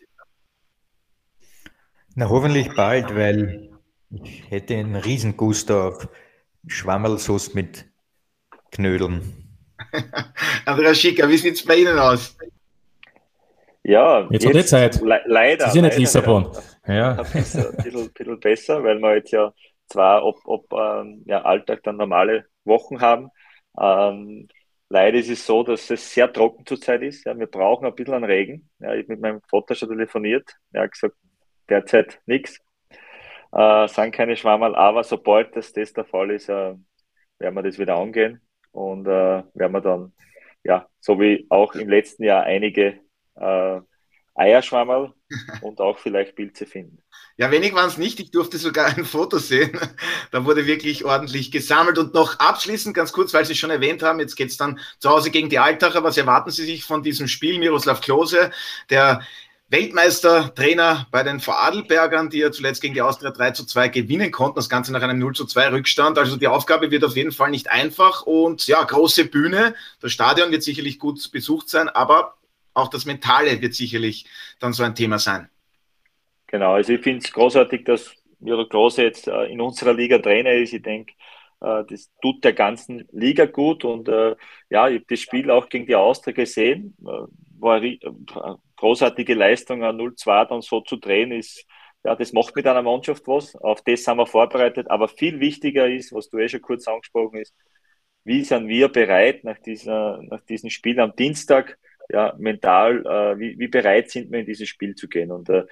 Na, hoffentlich bald, weil ich hätte einen Riesengust auf Schwammelsoße mit Knödeln. [laughs] Andreas Schicker, wie sieht es bei Ihnen aus? Ja, jetzt, jetzt hat die Zeit. Le leider. Sie sind nicht Lissabon. Ja, ja. [laughs] Ein bisschen, bisschen, bisschen, besser, weil wir jetzt ja zwar ob, ob ähm, ja, Alltag dann normale Wochen haben. Ähm, leider ist es so, dass es sehr trocken zurzeit ist. Ja, wir brauchen ein bisschen an Regen. Ja, ich habe mit meinem Vater schon telefoniert. Er hat gesagt, derzeit nichts. Äh, sind keine Schwammerl, aber sobald das, das der Fall ist, äh, werden wir das wieder angehen und äh, werden wir dann, ja, so wie auch im letzten Jahr einige äh, Eierschwammerl [laughs] und auch vielleicht Pilze finden. Ja, wenig waren es nicht. Ich durfte sogar ein Foto sehen. Da wurde wirklich ordentlich gesammelt. Und noch abschließend, ganz kurz, weil Sie schon erwähnt haben, jetzt geht es dann zu Hause gegen die Altacher. Was erwarten Sie sich von diesem Spiel? Miroslav Klose, der Weltmeister-Trainer bei den Vorarlbergern, die ja zuletzt gegen die Austria 3 zu 2 gewinnen konnten, das Ganze nach einem 0 zu 2 Rückstand. Also die Aufgabe wird auf jeden Fall nicht einfach und ja, große Bühne. Das Stadion wird sicherlich gut besucht sein, aber auch das Mentale wird sicherlich dann so ein Thema sein. Genau, also ich finde es großartig, dass Miro Klose jetzt äh, in unserer Liga Trainer ist. Ich denke, äh, das tut der ganzen Liga gut und äh, ja, ich habe das Spiel auch gegen die Austria gesehen. War eine großartige Leistung, 0-2 dann so zu drehen, ist, ja, das macht mit einer Mannschaft was. Auf das sind wir vorbereitet. Aber viel wichtiger ist, was du eh schon kurz angesprochen hast, wie sind wir bereit nach, dieser, nach diesem Spiel am Dienstag, ja, mental, äh, wie, wie bereit sind wir in dieses Spiel zu gehen? Und äh,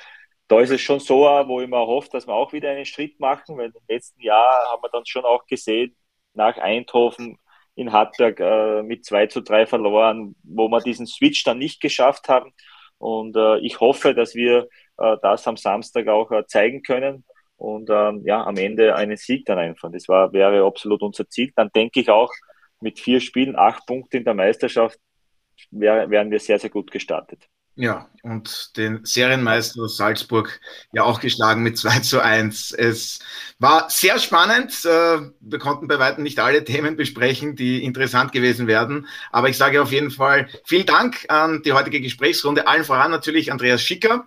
da ist es schon so, wo ich mir hoffe, dass wir auch wieder einen Schritt machen, weil im letzten Jahr haben wir dann schon auch gesehen, nach Eindhoven in Hartberg äh, mit 2 zu 3 verloren, wo wir diesen Switch dann nicht geschafft haben. Und äh, ich hoffe, dass wir äh, das am Samstag auch äh, zeigen können und ähm, ja, am Ende einen Sieg dann einfahren. Das war, wäre absolut unser Ziel. Dann denke ich auch, mit vier Spielen, acht Punkte in der Meisterschaft, wär, wären wir sehr, sehr gut gestartet. Ja, und den Serienmeister Salzburg ja auch geschlagen mit 2 zu 1. Es war sehr spannend. Äh, wir konnten bei weitem nicht alle Themen besprechen, die interessant gewesen wären. Aber ich sage auf jeden Fall vielen Dank an die heutige Gesprächsrunde. Allen voran natürlich Andreas Schicker.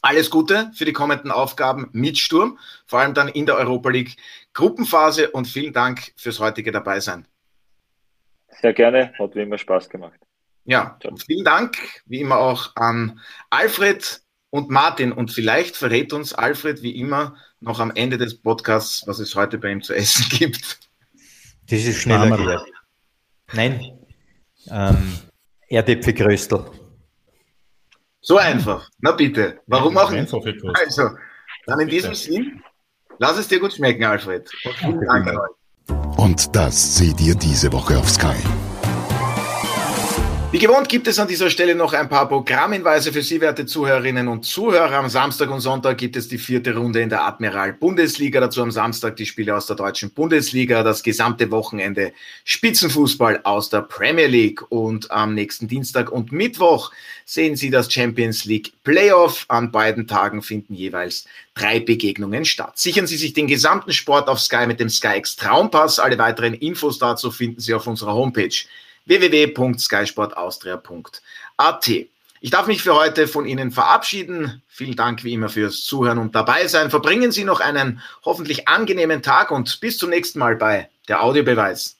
Alles Gute für die kommenden Aufgaben mit Sturm, vor allem dann in der Europa League Gruppenphase und vielen Dank fürs heutige Dabeisein. Sehr gerne, hat wie immer Spaß gemacht. Ja, vielen Dank, wie immer auch an Alfred und Martin. Und vielleicht verrät uns Alfred wie immer noch am Ende des Podcasts, was es heute bei ihm zu essen [laughs] gibt. Das ist schneller gehört. Nein, ähm, Erdäpfelgröstel. So einfach. Na bitte. Warum auch nicht? Also, dann in diesem Sinn, lass es dir gut schmecken, Alfred. Und vielen Dank an euch. Und das seht ihr diese Woche auf Sky. Wie gewohnt gibt es an dieser Stelle noch ein paar Programmhinweise für Sie, werte Zuhörerinnen und Zuhörer. Am Samstag und Sonntag gibt es die vierte Runde in der Admiral Bundesliga. Dazu am Samstag die Spiele aus der deutschen Bundesliga, das gesamte Wochenende Spitzenfußball aus der Premier League. Und am nächsten Dienstag und Mittwoch sehen Sie das Champions League Playoff. An beiden Tagen finden jeweils drei Begegnungen statt. Sichern Sie sich den gesamten Sport auf Sky mit dem SkyX Traumpass. Alle weiteren Infos dazu finden Sie auf unserer Homepage www.skysportaustria.at. Ich darf mich für heute von Ihnen verabschieden. Vielen Dank wie immer fürs Zuhören und dabei sein. Verbringen Sie noch einen hoffentlich angenehmen Tag und bis zum nächsten Mal bei der Audiobeweis.